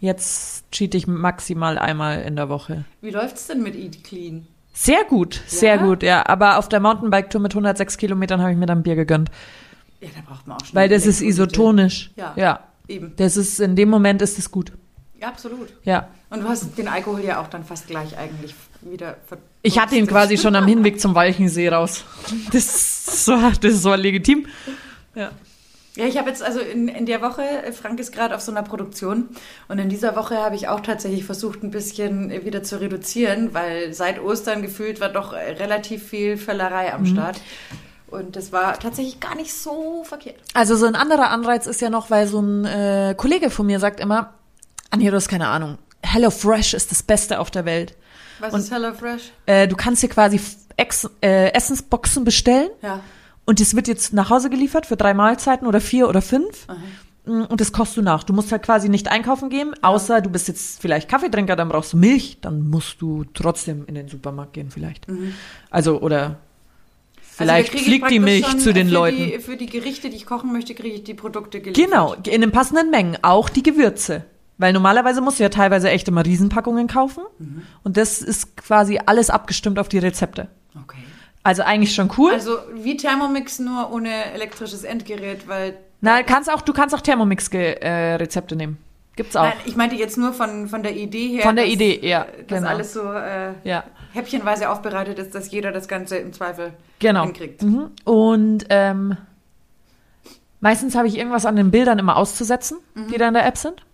[SPEAKER 1] Jetzt cheat ich maximal einmal in der Woche.
[SPEAKER 2] Wie läuft's denn mit Eat Clean?
[SPEAKER 1] Sehr gut, sehr
[SPEAKER 2] Ja?
[SPEAKER 1] gut, ja. Aber auf der Mountainbike-Tour mit 106 Kilometern habe ich mir dann Bier gegönnt.
[SPEAKER 2] Ja, da braucht man auch schon
[SPEAKER 1] Weil das ist isotonisch.
[SPEAKER 2] Ja.
[SPEAKER 1] ja.
[SPEAKER 2] Eben.
[SPEAKER 1] Das ist, in dem Moment ist es gut.
[SPEAKER 2] Ja, absolut.
[SPEAKER 1] Ja.
[SPEAKER 2] Und du hast den Alkohol ja auch dann fast gleich eigentlich wieder ver
[SPEAKER 1] Ich hatte ihn quasi schon am Hinweg zum Walchensee raus. Das war, das war legitim. Ja.
[SPEAKER 2] Ja, ich habe jetzt also in, in der Woche, Frank ist gerade auf so einer Produktion und in dieser Woche habe ich auch tatsächlich versucht, ein bisschen wieder zu reduzieren, weil seit Ostern gefühlt war doch relativ viel Völlerei am Start. Und das war tatsächlich gar nicht so verkehrt.
[SPEAKER 1] Also so ein anderer Anreiz ist ja noch, weil so ein äh, Kollege von mir sagt immer, Anja, du hast keine Ahnung, Hello Fresh ist das Beste auf der Welt.
[SPEAKER 2] Was
[SPEAKER 1] Und-
[SPEAKER 2] ist HelloFresh?
[SPEAKER 1] Äh, du kannst hier quasi Ex äh, Essensboxen bestellen
[SPEAKER 2] Ja.
[SPEAKER 1] und das wird jetzt nach Hause geliefert für drei Mahlzeiten oder vier oder fünf.
[SPEAKER 2] Aha.
[SPEAKER 1] Mm, Und das kostet du nach. Du musst halt quasi nicht einkaufen gehen, außer du bist jetzt vielleicht Kaffeetrinker, dann brauchst du Milch, dann musst du trotzdem in den Supermarkt gehen vielleicht. Also oder vielleicht
[SPEAKER 2] Also kriege ich
[SPEAKER 1] fliegt die Milch zu den
[SPEAKER 2] für
[SPEAKER 1] Leuten.
[SPEAKER 2] Die, für die Gerichte, die ich kochen möchte, kriege ich die Produkte geliefert.
[SPEAKER 1] Genau, in den passenden Mengen, auch die Gewürze. Weil normalerweise musst du ja teilweise echt immer Riesenpackungen kaufen. Und das ist quasi alles abgestimmt auf die Rezepte.
[SPEAKER 2] Okay.
[SPEAKER 1] Also eigentlich schon cool.
[SPEAKER 2] Also wie Thermomix, nur ohne elektrisches Endgerät, weil...
[SPEAKER 1] Na, kannst auch, du kannst auch Thermomix-Rezepte nehmen. Gibt's auch.
[SPEAKER 2] Nein, ich meinte jetzt nur von, von der Idee her.
[SPEAKER 1] Von der
[SPEAKER 2] dass-
[SPEAKER 1] Idee, ja,
[SPEAKER 2] Dass
[SPEAKER 1] genau.
[SPEAKER 2] alles so äh,
[SPEAKER 1] Ja.
[SPEAKER 2] häppchenweise aufbereitet ist, dass jeder das Ganze im Zweifel
[SPEAKER 1] Genau.
[SPEAKER 2] hinkriegt.
[SPEAKER 1] Mhm. Und ähm, meistens habe ich irgendwas an den Bildern immer auszusetzen,
[SPEAKER 2] Mhm.
[SPEAKER 1] die da in der App sind.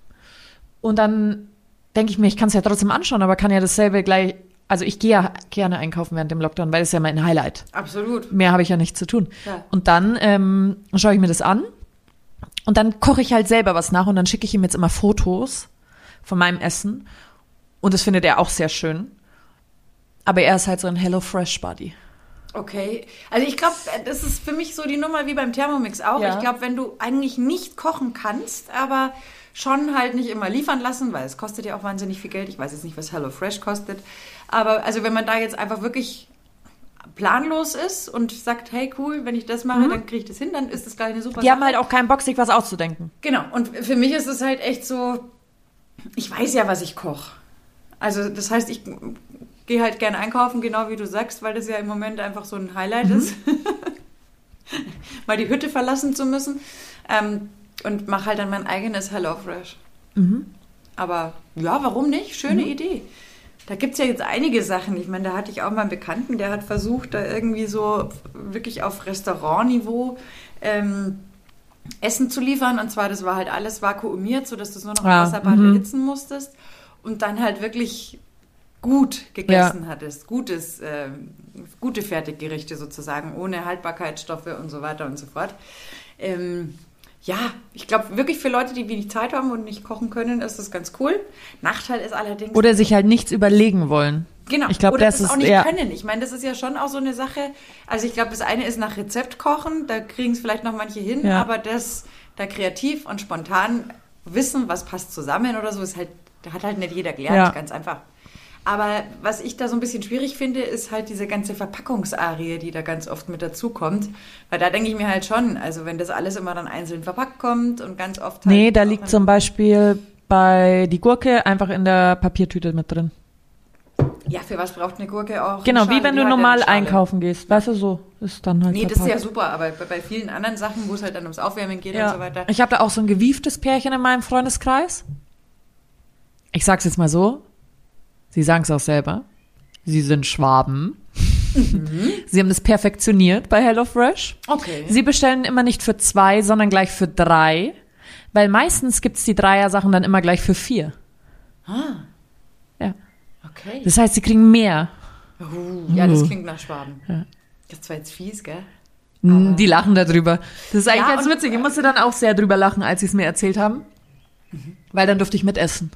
[SPEAKER 1] Und dann denke ich mir, ich kann es ja trotzdem anschauen, aber kann ja dasselbe gleich. Also ich gehe ja gerne einkaufen während dem Lockdown, weil das ist ja mein Highlight.
[SPEAKER 2] Absolut.
[SPEAKER 1] Mehr habe ich ja nicht zu tun.
[SPEAKER 2] Ja.
[SPEAKER 1] Und dann ähm, schaue ich mir das an und dann koche ich halt selber was nach und dann schicke ich ihm jetzt immer Fotos von meinem Essen. Und das findet er auch sehr schön. Aber er ist halt so ein Hello Fresh Buddy.
[SPEAKER 2] Okay. Also ich glaube, das ist für mich so die Nummer wie beim Thermomix auch.
[SPEAKER 1] Ja.
[SPEAKER 2] Ich glaube, wenn du eigentlich nicht kochen kannst, aber schon halt nicht immer liefern lassen, weil es kostet ja auch wahnsinnig viel Geld. Ich weiß jetzt nicht, was HelloFresh kostet. Aber also wenn man da jetzt einfach wirklich planlos ist und sagt, hey cool, wenn ich das mache, dann kriege ich das hin, dann ist das gleich eine super
[SPEAKER 1] Mhm. Die haben halt auch keinen Bock, sich was auszudenken.
[SPEAKER 2] Genau, und für mich ist es halt echt so, ich weiß ja, was ich koche. Also das heißt, ich gehe halt gerne einkaufen, genau wie du sagst, weil das ja im Moment einfach so ein Highlight ist, mal die Hütte verlassen zu müssen. Ähm, und mache halt dann mein eigenes HelloFresh. Aber ja, warum nicht? Schöne Idee. Da gibt es ja jetzt einige Sachen. Ich meine, da hatte ich auch mal einen Bekannten, der hat versucht, da irgendwie so wirklich auf Restaurantniveau ähm, Essen zu liefern. Und zwar, das war halt alles vakuumiert, sodass du es nur noch im
[SPEAKER 1] Ah,
[SPEAKER 2] Wasserbad
[SPEAKER 1] mhm.
[SPEAKER 2] erhitzen musstest. Und dann halt wirklich gut gegessen hattest. Gutes, ähm, gute Fertiggerichte sozusagen, ohne Haltbarkeitsstoffe und so weiter und so fort. Ähm, ja, ich glaube wirklich für Leute, die wenig Zeit haben und nicht kochen können, ist das ganz cool. Nachteil ist allerdings,
[SPEAKER 1] Oder sich halt nichts überlegen wollen.
[SPEAKER 2] Genau.
[SPEAKER 1] Ich glaube,
[SPEAKER 2] Oder
[SPEAKER 1] das
[SPEAKER 2] das
[SPEAKER 1] ist
[SPEAKER 2] auch nicht
[SPEAKER 1] ja.
[SPEAKER 2] können. Ich meine, das ist ja schon auch so eine Sache. Also ich glaube, das eine ist nach Rezept kochen, da kriegen es vielleicht noch manche hin,
[SPEAKER 1] Ja.
[SPEAKER 2] aber das da kreativ und spontan wissen, was passt zusammen oder so, ist halt, da hat halt nicht jeder gelernt,
[SPEAKER 1] Ja.
[SPEAKER 2] ganz einfach. Aber was ich da so ein bisschen schwierig finde, ist halt diese ganze Verpackungsarie, die da ganz oft mit dazukommt. Weil da denke ich mir halt schon, also wenn das alles immer dann einzeln verpackt kommt und ganz oft halt
[SPEAKER 1] Nee, da liegt zum Beispiel bei die Gurke einfach in der Papiertüte mit drin.
[SPEAKER 2] Ja, für was braucht eine Gurke auch?
[SPEAKER 1] Genau,
[SPEAKER 2] eine
[SPEAKER 1] wie
[SPEAKER 2] Schale?
[SPEAKER 1] wenn du normal
[SPEAKER 2] Schale.
[SPEAKER 1] einkaufen gehst. Weißt du, so ist dann halt
[SPEAKER 2] Nee, das ist ja
[SPEAKER 1] verpackt.
[SPEAKER 2] super, aber bei, vielen anderen Sachen, wo es halt dann ums Aufwärmen geht und
[SPEAKER 1] Ja.
[SPEAKER 2] so weiter.
[SPEAKER 1] Ich habe da auch so ein gewieftes Pärchen in meinem Freundeskreis. Ich sag's jetzt mal so. Sie sagen es auch selber. Sie sind Schwaben.
[SPEAKER 2] Mhm.
[SPEAKER 1] Sie haben das perfektioniert bei HelloFresh.
[SPEAKER 2] Okay.
[SPEAKER 1] Sie bestellen immer nicht für zwei, sondern gleich für drei. Weil meistens gibt's die Dreier-Sachen dann immer gleich für vier.
[SPEAKER 2] ah,
[SPEAKER 1] Ja.
[SPEAKER 2] okay.
[SPEAKER 1] Das heißt, sie kriegen mehr.
[SPEAKER 2] Uh, ja, das klingt nach Schwaben.
[SPEAKER 1] Ja.
[SPEAKER 2] Das war jetzt fies, gell?
[SPEAKER 1] Mm, Die lachen darüber. Das ist eigentlich
[SPEAKER 2] Ja,
[SPEAKER 1] ganz witzig. Ich musste dann auch sehr drüber lachen, als sie es mir erzählt haben. Weil dann durfte ich mitessen.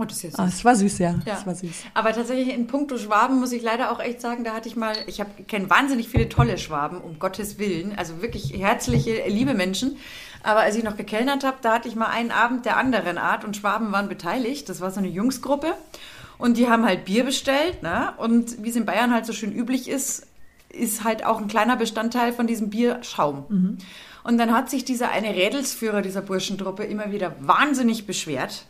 [SPEAKER 2] Oh, das ist jetzt
[SPEAKER 1] Ah, es war süß, ja.
[SPEAKER 2] Ja.
[SPEAKER 1] Es war süß.
[SPEAKER 2] Aber tatsächlich in puncto Schwaben muss ich leider auch echt sagen, da hatte ich mal, ich kenne wahnsinnig viele tolle Schwaben, um Gottes Willen, also wirklich herzliche, liebe Menschen. Aber als ich noch gekellnert habe, da hatte ich mal einen Abend der anderen Art und Schwaben waren beteiligt. Das war so eine Jungsgruppe und die haben halt Bier bestellt. Ne? Und wie es in Bayern halt so schön üblich ist, ist halt auch ein kleiner Bestandteil von diesem Bier Schaum. Und dann hat sich dieser eine Rädelsführer dieser Burschentruppe immer wieder wahnsinnig beschwert,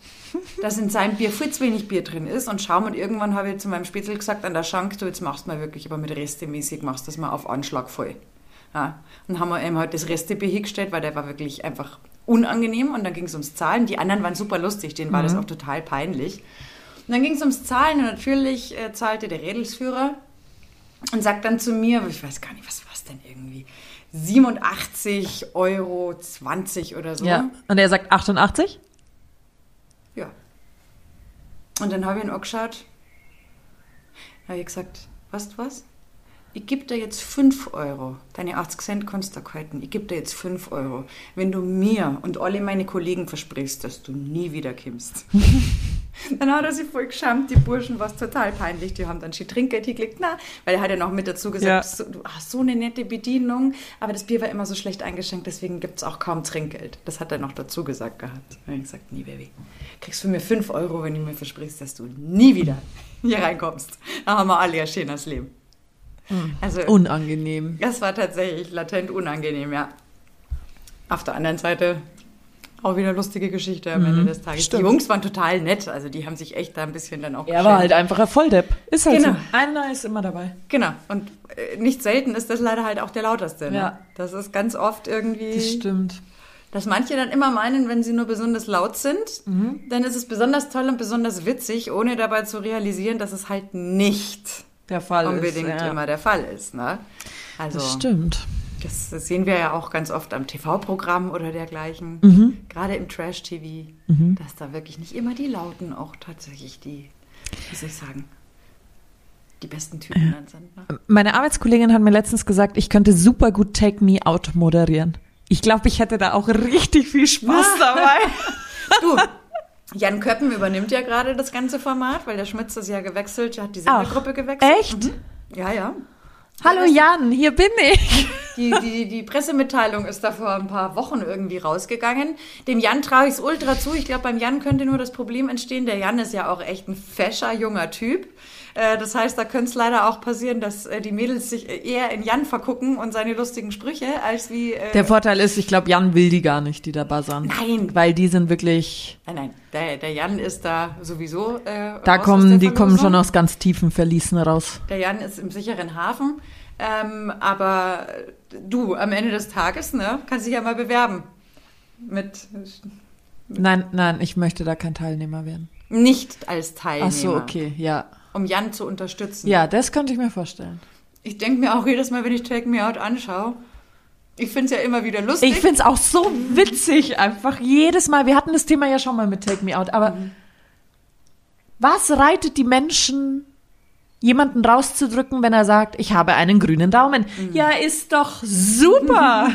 [SPEAKER 2] dass in seinem Bier viel zu wenig Bier drin ist und Schaum. Und irgendwann habe ich zu meinem Spätzle gesagt an der Schank, du, jetzt machst du mal wirklich, aber mit Restemäßig machst du das mal auf Anschlag voll. Ja. Und haben wir ihm halt das Restebier hingestellt, weil der war wirklich einfach unangenehm und dann ging es ums Zahlen. Die anderen waren super lustig, denen war das auch total peinlich. Und dann ging es ums Zahlen und natürlich äh, zahlte der Rädelsführer und sagt dann zu mir, ich weiß gar nicht, was war es denn irgendwie, 87 Euro 20 oder so.
[SPEAKER 1] Ja. Und er sagt 88?
[SPEAKER 2] Und dann habe ich ihn auch geschaut. Da habe ich gesagt, weißt du was? Ich gebe dir jetzt 5 Euro. Deine 80 Cent kannst du halten. Ich gebe dir jetzt 5 Euro. Wenn du mir und alle meine Kollegen versprichst, dass du nie wieder kommst. dann hat er sich voll geschämt, die Burschen, war total peinlich. Die haben dann schon Trinkgeld geklickt. Na, weil er hat ja noch mit dazu gesagt,
[SPEAKER 1] Ja.
[SPEAKER 2] so, du hast so eine nette Bedienung, aber das Bier war immer so schlecht eingeschenkt, deswegen gibt es auch kaum Trinkgeld. Das hat er noch dazu gesagt gehabt. Und ich gesagt, nie, Baby. Kriegst von mir 5 Euro, wenn du mir versprichst, dass du nie wieder hier reinkommst. Da haben wir alle ein schönes Leben. Also,
[SPEAKER 1] Unangenehm.
[SPEAKER 2] das war tatsächlich latent unangenehm, ja. Auf der anderen Seite auch wieder lustige Geschichte am Ende des Tages.
[SPEAKER 1] Mhm. stimmt.
[SPEAKER 2] Die Jungs waren total nett, also die haben sich echt da ein bisschen dann auch
[SPEAKER 1] Er war halt
[SPEAKER 2] geschämt.
[SPEAKER 1] einfach ein Volldepp. Ist halt
[SPEAKER 2] Genau.
[SPEAKER 1] so. Einer ist immer dabei.
[SPEAKER 2] Genau. Und äh, nicht selten ist das leider halt auch der lauteste. Ne?
[SPEAKER 1] Ja.
[SPEAKER 2] Das ist ganz oft irgendwie,
[SPEAKER 1] Das stimmt.
[SPEAKER 2] dass manche dann immer meinen, wenn sie nur besonders laut sind,
[SPEAKER 1] Mhm.
[SPEAKER 2] dann ist es besonders toll und besonders witzig, ohne dabei zu realisieren, dass es halt nicht
[SPEAKER 1] Der Fall
[SPEAKER 2] unbedingt
[SPEAKER 1] ist. Ja.
[SPEAKER 2] immer der Fall ist. Ne? Also
[SPEAKER 1] Das stimmt.
[SPEAKER 2] Das, das sehen wir ja auch ganz oft am TV-Programm oder dergleichen.
[SPEAKER 1] Mhm.
[SPEAKER 2] Gerade im Trash-TV, dass da wirklich nicht immer die Lauten auch tatsächlich die, wie soll ich sagen, die besten Typen dann sind. Ne?
[SPEAKER 1] Meine Arbeitskollegin hat mir letztens gesagt, ich könnte super gut Take Me Out moderieren. Ich glaube, ich hätte da auch richtig viel Spaß dabei.
[SPEAKER 2] Du, Jan Köppen übernimmt ja gerade das ganze Format, weil der Schmitz ist ja gewechselt, hat die Sendergruppe gewechselt.
[SPEAKER 1] Echt?
[SPEAKER 2] Mhm. Ja, ja.
[SPEAKER 1] Hallo Jan, hier bin ich.
[SPEAKER 2] Die, die, die Pressemitteilung ist da vor ein paar Wochen irgendwie rausgegangen. Dem Jan traue ich es ultra zu. Ich glaube, beim Jan könnte nur das Problem entstehen. Der Jan ist ja auch echt ein fescher, junger Typ. Äh, Das heißt, da könnte es leider auch passieren, dass äh, die Mädels sich eher in Jan vergucken und seine lustigen Sprüche, als wie... äh,
[SPEAKER 1] Der Vorteil ist, ich glaube, Jan will die gar nicht, die da buzzern.
[SPEAKER 2] Nein.
[SPEAKER 1] Weil die sind wirklich,
[SPEAKER 2] Nein, nein, der, der Jan ist da sowieso... Äh,
[SPEAKER 1] da kommen, die kommen schon aus ganz tiefen Verließen raus.
[SPEAKER 2] Der Jan ist im sicheren Hafen. Ähm, aber du, am Ende des Tages, ne, kannst dich ja mal bewerben. Mit
[SPEAKER 1] Nein, nein, ich möchte da kein Teilnehmer werden.
[SPEAKER 2] nicht als Teilnehmer.
[SPEAKER 1] Ach so, okay, ja.
[SPEAKER 2] Um Jan zu unterstützen.
[SPEAKER 1] Ja, das könnte ich mir vorstellen.
[SPEAKER 2] Ich denke mir auch jedes Mal, wenn ich Take Me Out anschaue, ich finde es ja immer wieder lustig.
[SPEAKER 1] Ich finde es auch so witzig, einfach jedes Mal. Wir hatten das Thema ja schon mal mit Take Me Out, aber was reitet die Menschen, jemanden rauszudrücken, wenn er sagt, ich habe einen grünen Daumen? Ja, ist doch super.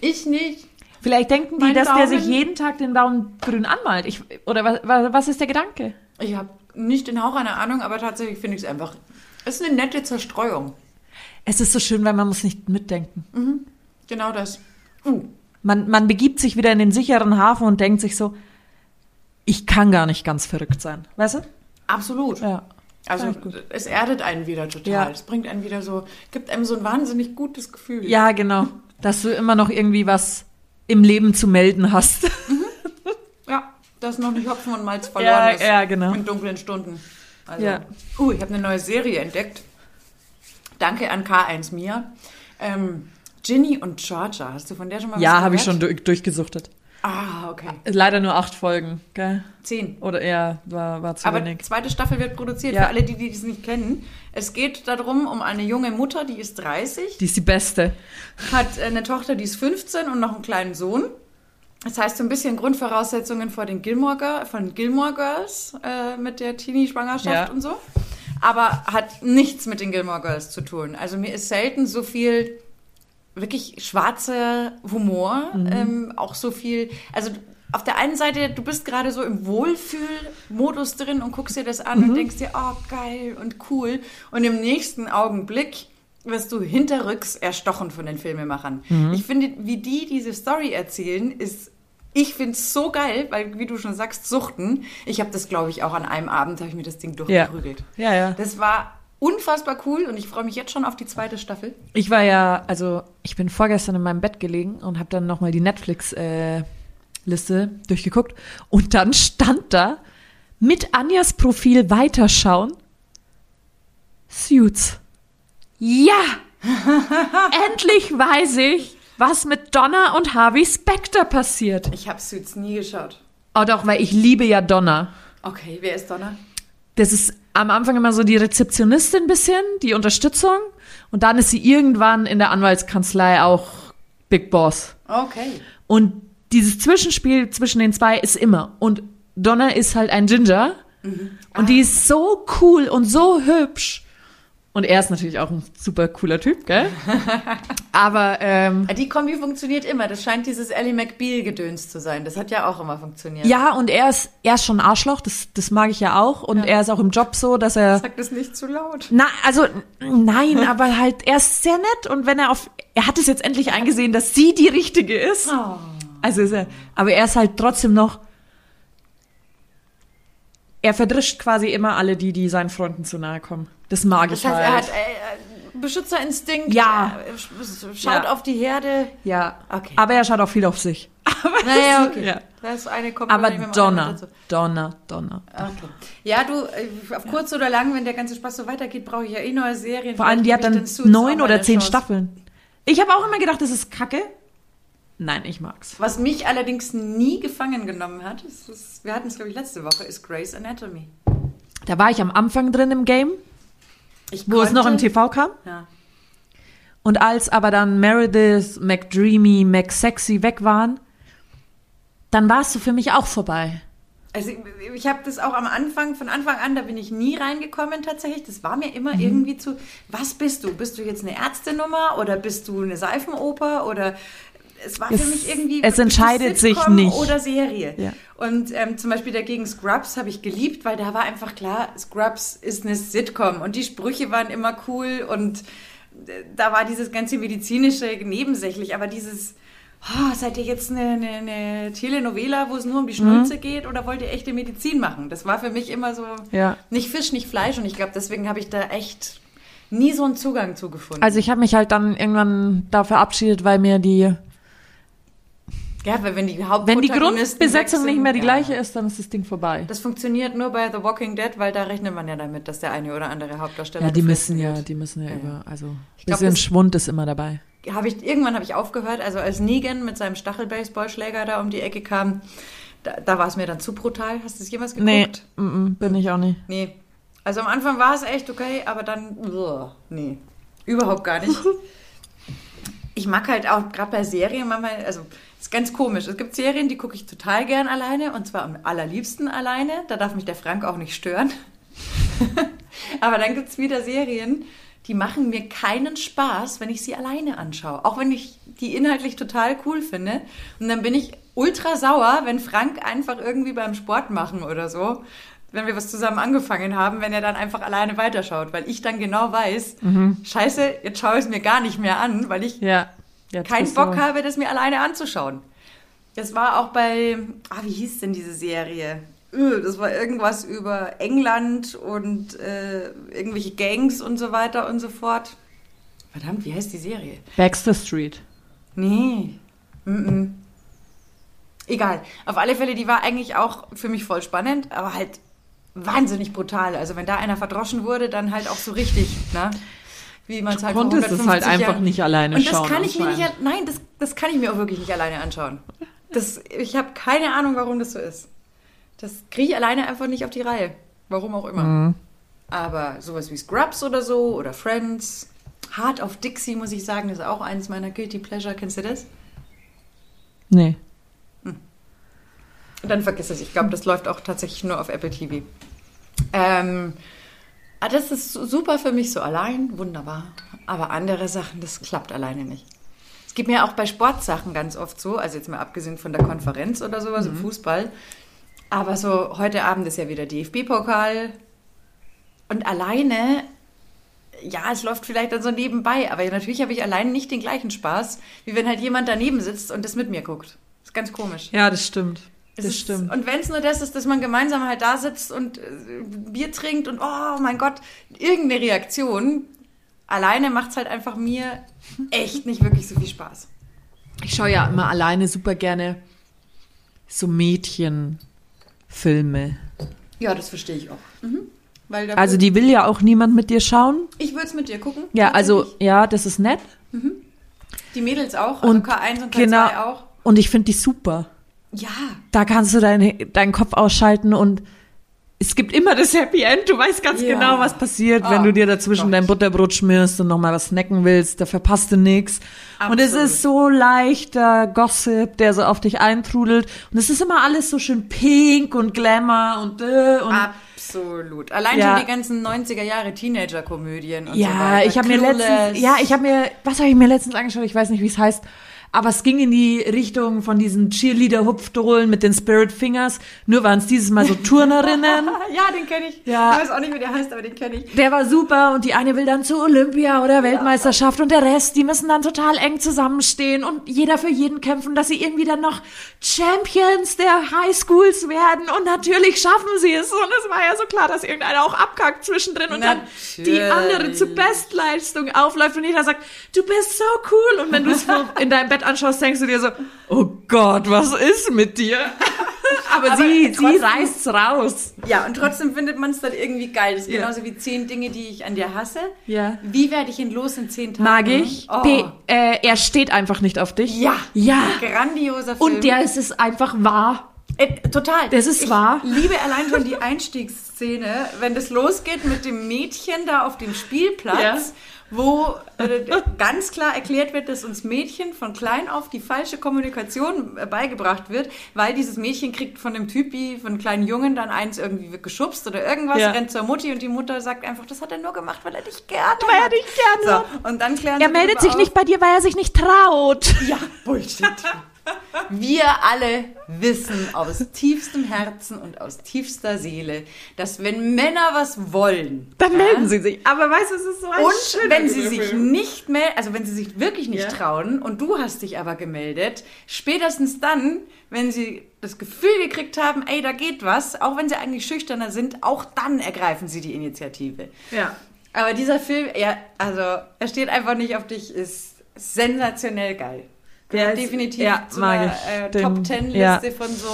[SPEAKER 2] ich nicht.
[SPEAKER 1] Vielleicht denken die,
[SPEAKER 2] Mein
[SPEAKER 1] dass der sich
[SPEAKER 2] Daumen-
[SPEAKER 1] jeden Tag den Daumen grün anmalt. Ich, oder was, was ist der Gedanke?
[SPEAKER 2] Ich habe nicht den Hauch einer Ahnung, aber tatsächlich finde ich es einfach. Es ist eine nette Zerstreuung.
[SPEAKER 1] Es ist so schön, weil man muss nicht mitdenken.
[SPEAKER 2] Genau das. Uh,
[SPEAKER 1] Man, man begibt sich wieder in den sicheren Hafen und denkt sich so, ich kann gar nicht ganz verrückt sein. Weißt du?
[SPEAKER 2] absolut.
[SPEAKER 1] Ja.
[SPEAKER 2] Also es erdet einen wieder total.
[SPEAKER 1] Ja.
[SPEAKER 2] Es bringt einen wieder so, gibt einem so ein wahnsinnig gutes Gefühl.
[SPEAKER 1] Ja, genau. Dass du immer noch irgendwie was im Leben zu melden hast.
[SPEAKER 2] Dass noch nicht Hopfen und Malz verloren
[SPEAKER 1] Ja,
[SPEAKER 2] ist.
[SPEAKER 1] ja, genau.
[SPEAKER 2] In dunklen Stunden. Also,
[SPEAKER 1] Ja.
[SPEAKER 2] uh, ich habe eine neue Serie entdeckt. Danke an K1 Mia. Ähm, Ginny und Georgia. Hast du von der schon mal was
[SPEAKER 1] Ja, habe ich schon durch, durchgesuchtet.
[SPEAKER 2] Ah, okay.
[SPEAKER 1] Leider nur acht Folgen, gell?
[SPEAKER 2] Zehn.
[SPEAKER 1] Oder eher war, war zu
[SPEAKER 2] Aber
[SPEAKER 1] wenig.
[SPEAKER 2] zweite Staffel wird produziert,
[SPEAKER 1] Ja.
[SPEAKER 2] für alle, die, die es nicht kennen. Es geht darum, um eine junge Mutter, die ist 30,
[SPEAKER 1] Die ist die beste.
[SPEAKER 2] hat eine Tochter, die ist 15 und noch einen kleinen Sohn. Das heißt, so ein bisschen Grundvoraussetzungen vor den Gilmore, Girl, von Gilmore Girls äh, mit der Teenie-Schwangerschaft
[SPEAKER 1] Ja.
[SPEAKER 2] und so. Aber hat nichts mit den Gilmore Girls zu tun. Also mir ist selten so viel wirklich schwarzer Humor, ähm, auch so viel. Also auf der einen Seite, du bist gerade so im Wohlfühlmodus drin und guckst dir das an und denkst dir, oh geil und cool. Und im nächsten Augenblick wirst du hinterrücks erstochen von den Filmemachern. Ich finde, wie die diese Story erzählen, ist ich finde es so geil, weil, wie du schon sagst, Suchten. Ich habe das, glaube ich, auch an einem Abend, habe ich mir das Ding
[SPEAKER 1] Ja.
[SPEAKER 2] durchgeprügelt.
[SPEAKER 1] Ja, ja.
[SPEAKER 2] Das war unfassbar cool und ich freue mich jetzt schon auf die zweite Staffel.
[SPEAKER 1] Ich war ja, also ich bin vorgestern in meinem Bett gelegen und habe dann nochmal die Netflix-Liste durchgeguckt und dann stand da mit Anjas Profil weiterschauen Suits. Ja! Endlich weiß ich, was mit Donna und Harvey Specter passiert.
[SPEAKER 2] Ich habe Suits nie geschaut.
[SPEAKER 1] Oh doch, weil ich liebe ja Donna.
[SPEAKER 2] Okay, wer ist Donna?
[SPEAKER 1] Das ist am Anfang immer so die Rezeptionistin ein bisschen, die Unterstützung. Und dann ist sie irgendwann in der Anwaltskanzlei auch Big Boss.
[SPEAKER 2] Okay.
[SPEAKER 1] Und dieses Zwischenspiel zwischen den zwei ist immer. Und Donna ist halt ein Ginger. Und die ist so cool und so hübsch. Und er ist natürlich auch ein super cooler Typ, gell? Aber ähm,
[SPEAKER 2] Die Kombi funktioniert immer. Das scheint dieses Ellie McBeal-Gedöns zu sein. Das hat ja auch immer funktioniert.
[SPEAKER 1] ja, und er ist, er ist schon ein Arschloch, das, das mag ich ja auch. Und er ist auch im Job so, dass er.
[SPEAKER 2] Sag das nicht zu laut.
[SPEAKER 1] Na, also nein, aber halt, er ist sehr nett und wenn er auf, er hat es jetzt endlich eingesehen, dass sie die richtige ist.
[SPEAKER 2] Oh.
[SPEAKER 1] Also ist er, aber er ist halt trotzdem noch, er verdrischt quasi immer alle die, die seinen Freunden zu nahe kommen. Das mag
[SPEAKER 2] Das
[SPEAKER 1] ich
[SPEAKER 2] heißt,
[SPEAKER 1] halt.
[SPEAKER 2] er hat äh, Beschützerinstinkt.
[SPEAKER 1] Ja.
[SPEAKER 2] äh, sch- Schaut
[SPEAKER 1] Ja.
[SPEAKER 2] auf die Herde.
[SPEAKER 1] ja,
[SPEAKER 2] Okay.
[SPEAKER 1] aber er schaut auch viel auf sich. Aber,
[SPEAKER 2] Naja, okay.
[SPEAKER 1] ja.
[SPEAKER 2] Das ist eine Kombi.
[SPEAKER 1] aber Donner. Donner, Donner.
[SPEAKER 2] Okay. Ja, du, äh, auf kurz oder lang, wenn der ganze Spaß so weitergeht, brauche ich ja eh neue Serien.
[SPEAKER 1] Vor allem, die hat dann neun oder zehn
[SPEAKER 2] Chance.
[SPEAKER 1] Staffeln. Ich habe auch immer gedacht, das ist kacke. Nein, ich mag's.
[SPEAKER 2] Was mich allerdings nie gefangen genommen hat, ist, ist, wir hatten es, glaube ich, letzte Woche, ist Grey's Anatomy.
[SPEAKER 1] Da war ich am Anfang drin im Game,
[SPEAKER 2] Ich
[SPEAKER 1] wo es noch im
[SPEAKER 2] konnte-
[SPEAKER 1] TV kam.
[SPEAKER 2] Ja.
[SPEAKER 1] Und als aber dann Meredith, McDreamy, McSexy weg waren, dann war es so für mich auch vorbei.
[SPEAKER 2] Also ich, ich habe das auch am Anfang, von Anfang an, da bin ich nie reingekommen tatsächlich. Das war mir
[SPEAKER 1] Mhm.
[SPEAKER 2] immer irgendwie zu, was bist du? Bist du jetzt eine Ärztenummer oder bist du eine Seifenoper oder es war
[SPEAKER 1] Es-
[SPEAKER 2] für mich irgendwie
[SPEAKER 1] es entscheidet sich
[SPEAKER 2] Sitcom
[SPEAKER 1] nicht.
[SPEAKER 2] oder Serie.
[SPEAKER 1] Ja.
[SPEAKER 2] Und ähm, zum Beispiel dagegen Scrubs habe ich geliebt, weil da war einfach klar, Scrubs ist eine Sitcom und die Sprüche waren immer cool und äh, da war dieses ganze medizinische nebensächlich, aber dieses oh, seid ihr jetzt eine, eine, eine Telenovela, wo es nur um die Schnulze
[SPEAKER 1] Mhm.
[SPEAKER 2] geht oder wollt ihr echte Medizin machen? Das war für mich immer so
[SPEAKER 1] Ja.
[SPEAKER 2] nicht Fisch, nicht Fleisch und ich glaube, deswegen habe ich da echt nie so einen Zugang zu gefunden.
[SPEAKER 1] Also ich habe mich halt dann irgendwann da verabschiedet, weil mir die,
[SPEAKER 2] ja, weil wenn die
[SPEAKER 1] wenn die Grundbesetzung nicht mehr die
[SPEAKER 2] ja.
[SPEAKER 1] gleiche ist, dann ist das Ding vorbei.
[SPEAKER 2] Das funktioniert nur bei The Walking Dead, weil da rechnet man ja damit, dass der eine oder andere Hauptdarsteller
[SPEAKER 1] Ja, die müssen ja, die müssen ja,
[SPEAKER 2] Ja,
[SPEAKER 1] über, also ein
[SPEAKER 2] glaub,
[SPEAKER 1] bisschen Schwund ist immer dabei.
[SPEAKER 2] Habe ich irgendwann habe ich aufgehört, also als Negan mit seinem Stachel-Baseballschläger da um die Ecke kam, da, da war es mir dann zu brutal. Hast du das jemals geguckt?
[SPEAKER 1] Nee, mm, mm, bin ich auch nicht.
[SPEAKER 2] Nee. Also am Anfang war es echt okay, aber dann, uah, nee, überhaupt gar nicht. Ich mag halt auch gerade bei Serien manchmal, also ist ganz komisch. Es gibt Serien, die gucke ich total gern alleine und zwar am allerliebsten alleine. Da darf mich der Frank auch nicht stören. aber dann gibt es wieder Serien, die machen mir keinen Spaß, wenn ich sie alleine anschaue. Auch wenn ich die inhaltlich total cool finde. Und dann bin ich ultra sauer, wenn Frank einfach irgendwie beim Sport machen oder so, wenn wir was zusammen angefangen haben, wenn er dann einfach alleine weiterschaut. Weil ich dann genau weiß, scheiße, jetzt schaue ich es mir gar nicht mehr an, weil ich
[SPEAKER 1] Ja. Jetzt
[SPEAKER 2] keinen
[SPEAKER 1] bist du-
[SPEAKER 2] Bock habe, das mir alleine anzuschauen. Das war auch bei, ah, wie hieß denn diese Serie? Das war irgendwas über England und äh, irgendwelche Gangs und so weiter und so fort. Verdammt, wie heißt die Serie?
[SPEAKER 1] Baxter Street.
[SPEAKER 2] Nee. Mm -mm. Egal. Auf alle Fälle, die war eigentlich auch für mich voll spannend, aber halt wahnsinnig brutal. Also wenn da einer verdroschen wurde, dann halt auch so richtig, ne? Wie man es halt
[SPEAKER 1] konntest es halt
[SPEAKER 2] 150
[SPEAKER 1] einfach
[SPEAKER 2] Jahren-
[SPEAKER 1] nicht alleine
[SPEAKER 2] Und das
[SPEAKER 1] schauen,
[SPEAKER 2] kann ich mir nicht, nein, das, das kann ich mir auch wirklich nicht alleine anschauen. Das, ich habe keine Ahnung, warum das so ist. Das kriege ich alleine einfach nicht auf die Reihe. Warum auch immer.
[SPEAKER 1] Mhm.
[SPEAKER 2] Aber sowas wie Scrubs oder so oder Friends, Hard of Dixie, muss ich sagen, ist auch eines meiner Guilty Pleasure. Kennst du das?
[SPEAKER 1] Nee.
[SPEAKER 2] Dann vergiss es. Ich glaube, das läuft auch tatsächlich nur auf Apple TV. Ähm, ah, das ist su- super für mich so allein, wunderbar. Aber andere Sachen, das klappt alleine nicht. Es gibt mir auch bei Sportsachen ganz oft so, also jetzt mal abgesehen von der Konferenz oder sowas im Fußball. Aber so, heute Abend ist ja wieder DFB-Pokal. Und alleine, ja, es läuft vielleicht dann so nebenbei, aber natürlich habe ich alleine nicht den gleichen Spaß, wie wenn halt jemand daneben sitzt und das mit mir guckt. ist ganz komisch.
[SPEAKER 1] Ja, das stimmt. Das
[SPEAKER 2] ist,
[SPEAKER 1] stimmt.
[SPEAKER 2] Und wenn es nur das ist, dass man gemeinsam halt da sitzt und äh, Bier trinkt und oh mein Gott, irgendeine Reaktion, alleine macht es halt einfach mir echt nicht wirklich so viel Spaß.
[SPEAKER 1] Ich schaue ja immer alleine super gerne so Mädchenfilme.
[SPEAKER 2] Ja, das verstehe ich auch. Mhm.
[SPEAKER 1] Also die will ja auch niemand mit dir schauen.
[SPEAKER 2] ich würde es mit dir gucken.
[SPEAKER 1] Ja, also ja, das ist nett.
[SPEAKER 2] die Die Mädels auch, also
[SPEAKER 1] Und
[SPEAKER 2] K1 und K2
[SPEAKER 1] genau,
[SPEAKER 2] auch.
[SPEAKER 1] Und ich finde die super.
[SPEAKER 2] Ja,
[SPEAKER 1] Da kannst du deinen deinen Kopf ausschalten und es gibt immer das Happy End. Du weißt ganz
[SPEAKER 2] Ja.
[SPEAKER 1] genau, was passiert,
[SPEAKER 2] Oh
[SPEAKER 1] wenn du dir dazwischen
[SPEAKER 2] Gott.
[SPEAKER 1] dein Butterbrot schmierst und nochmal was snacken willst. Da verpasst du nix. Und es ist so leichter Gossip, der so auf dich eintrudelt. Und es ist immer alles so schön pink und Glamour und äh, und
[SPEAKER 2] absolut. Allein
[SPEAKER 1] Ja.
[SPEAKER 2] schon die ganzen 90er Jahre Teenager-Komödien und so
[SPEAKER 1] Ja,
[SPEAKER 2] weiter.
[SPEAKER 1] ich habe mir letztens, ja, ich habe mir, was habe ich mir letztens angeschaut? Ich weiß nicht, wie es heißt. Aber es ging in die Richtung von diesen Cheerleader-Hupfdohlen mit den Spirit Fingers. Nur waren es dieses Mal so Turnerinnen.
[SPEAKER 2] ja, den kenne ich.
[SPEAKER 1] Ja.
[SPEAKER 2] Ich weiß auch nicht, wie der heißt, aber den kenne ich.
[SPEAKER 1] Der war super und die eine will dann zur Olympia oder Weltmeisterschaft und der Rest, die müssen dann total eng zusammenstehen und jeder für jeden kämpfen, dass sie irgendwie dann noch Champions der Highschools werden und natürlich schaffen sie es und es war ja so klar, dass irgendeiner auch abkackt zwischendrin und dann die
[SPEAKER 2] Natürlich.
[SPEAKER 1] andere zur Bestleistung aufläuft und jeder sagt, du bist so cool und wenn du es in deinem Bett anschaust, denkst du dir so, oh Gott, was ist mit dir? Aber,
[SPEAKER 2] Aber
[SPEAKER 1] sie, sie
[SPEAKER 2] trotzdem-
[SPEAKER 1] reißt's raus.
[SPEAKER 2] Ja, und trotzdem findet man es dann irgendwie geil. Das ist
[SPEAKER 1] Ja.
[SPEAKER 2] genauso wie zehn Dinge, die ich an dir hasse.
[SPEAKER 1] Ja.
[SPEAKER 2] Wie werde ich ihn los in zehn Tagen?
[SPEAKER 1] Mag ich.
[SPEAKER 2] Oh.
[SPEAKER 1] P, äh, er steht einfach nicht auf dich.
[SPEAKER 2] Ja.
[SPEAKER 1] Ja.
[SPEAKER 2] Grandioser Film.
[SPEAKER 1] Und der ist es einfach wahr.
[SPEAKER 2] Äh, total.
[SPEAKER 1] Das ist
[SPEAKER 2] ich
[SPEAKER 1] wahr.
[SPEAKER 2] liebe allein schon die Einstiegsszene, wenn das losgeht mit dem Mädchen da auf dem Spielplatz,
[SPEAKER 1] Ja.
[SPEAKER 2] Wo äh, ganz klar erklärt wird, dass uns Mädchen von klein auf die falsche Kommunikation äh, beigebracht wird, weil dieses Mädchen kriegt von dem Typi, von einem kleinen Jungen dann eins irgendwie wird geschubst oder irgendwas,
[SPEAKER 1] Ja.
[SPEAKER 2] rennt zur Mutti und die Mutter sagt einfach, das hat er nur gemacht, weil er dich gerne
[SPEAKER 1] Weil er
[SPEAKER 2] hat.
[SPEAKER 1] dich gerne
[SPEAKER 2] so, und dann klären
[SPEAKER 1] Er meldet sich
[SPEAKER 2] auf.
[SPEAKER 1] nicht bei dir, weil er sich nicht traut.
[SPEAKER 2] Ja, Bullshit. Wir alle wissen aus tiefstem Herzen und aus tiefster Seele, dass wenn Männer was wollen,
[SPEAKER 1] Dann
[SPEAKER 2] ja,
[SPEAKER 1] melden sie sich. Aber weißt du, es ist so ein
[SPEAKER 2] und wenn sie sich nicht melden, also wenn sie sich wirklich nicht
[SPEAKER 1] Ja.
[SPEAKER 2] trauen und du hast dich aber gemeldet, spätestens dann, wenn sie das Gefühl gekriegt haben, ey, da geht was, auch wenn sie eigentlich schüchterner sind, auch dann ergreifen sie die Initiative.
[SPEAKER 1] Ja.
[SPEAKER 2] Aber dieser Film, ja, also er steht einfach nicht auf dich, ist sensationell geil.
[SPEAKER 1] Der ist-
[SPEAKER 2] definitiv
[SPEAKER 1] ja,
[SPEAKER 2] zu einer äh, Top Ten Liste
[SPEAKER 1] ja.
[SPEAKER 2] von so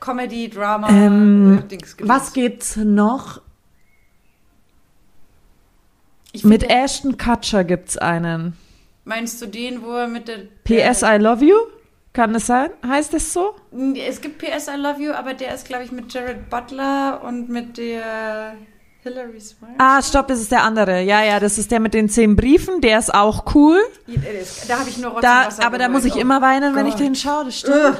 [SPEAKER 2] Comedy, Drama,
[SPEAKER 1] Ähm,
[SPEAKER 2] äh, Dings.
[SPEAKER 1] was gibt's noch? Mit Ashton Kutcher gibt's einen.
[SPEAKER 2] meinst du den, wo er mit der
[SPEAKER 1] PS I Love You? Kann es sein? Heißt es so?
[SPEAKER 2] Es gibt PS I Love You, aber der ist, glaube ich, mit Jared Butler und mit der Hilary Swank.
[SPEAKER 1] Ah, stopp, das ist der andere. Ja, ja, das ist der mit den zehn Briefen. Der ist auch cool.
[SPEAKER 2] Da habe ich nur Rotz
[SPEAKER 1] Da,
[SPEAKER 2] Wasser
[SPEAKER 1] aber da muss ich
[SPEAKER 2] Oh
[SPEAKER 1] immer weinen, wenn ich
[SPEAKER 2] Gott.
[SPEAKER 1] den schaue. Das stimmt.
[SPEAKER 2] Ugh.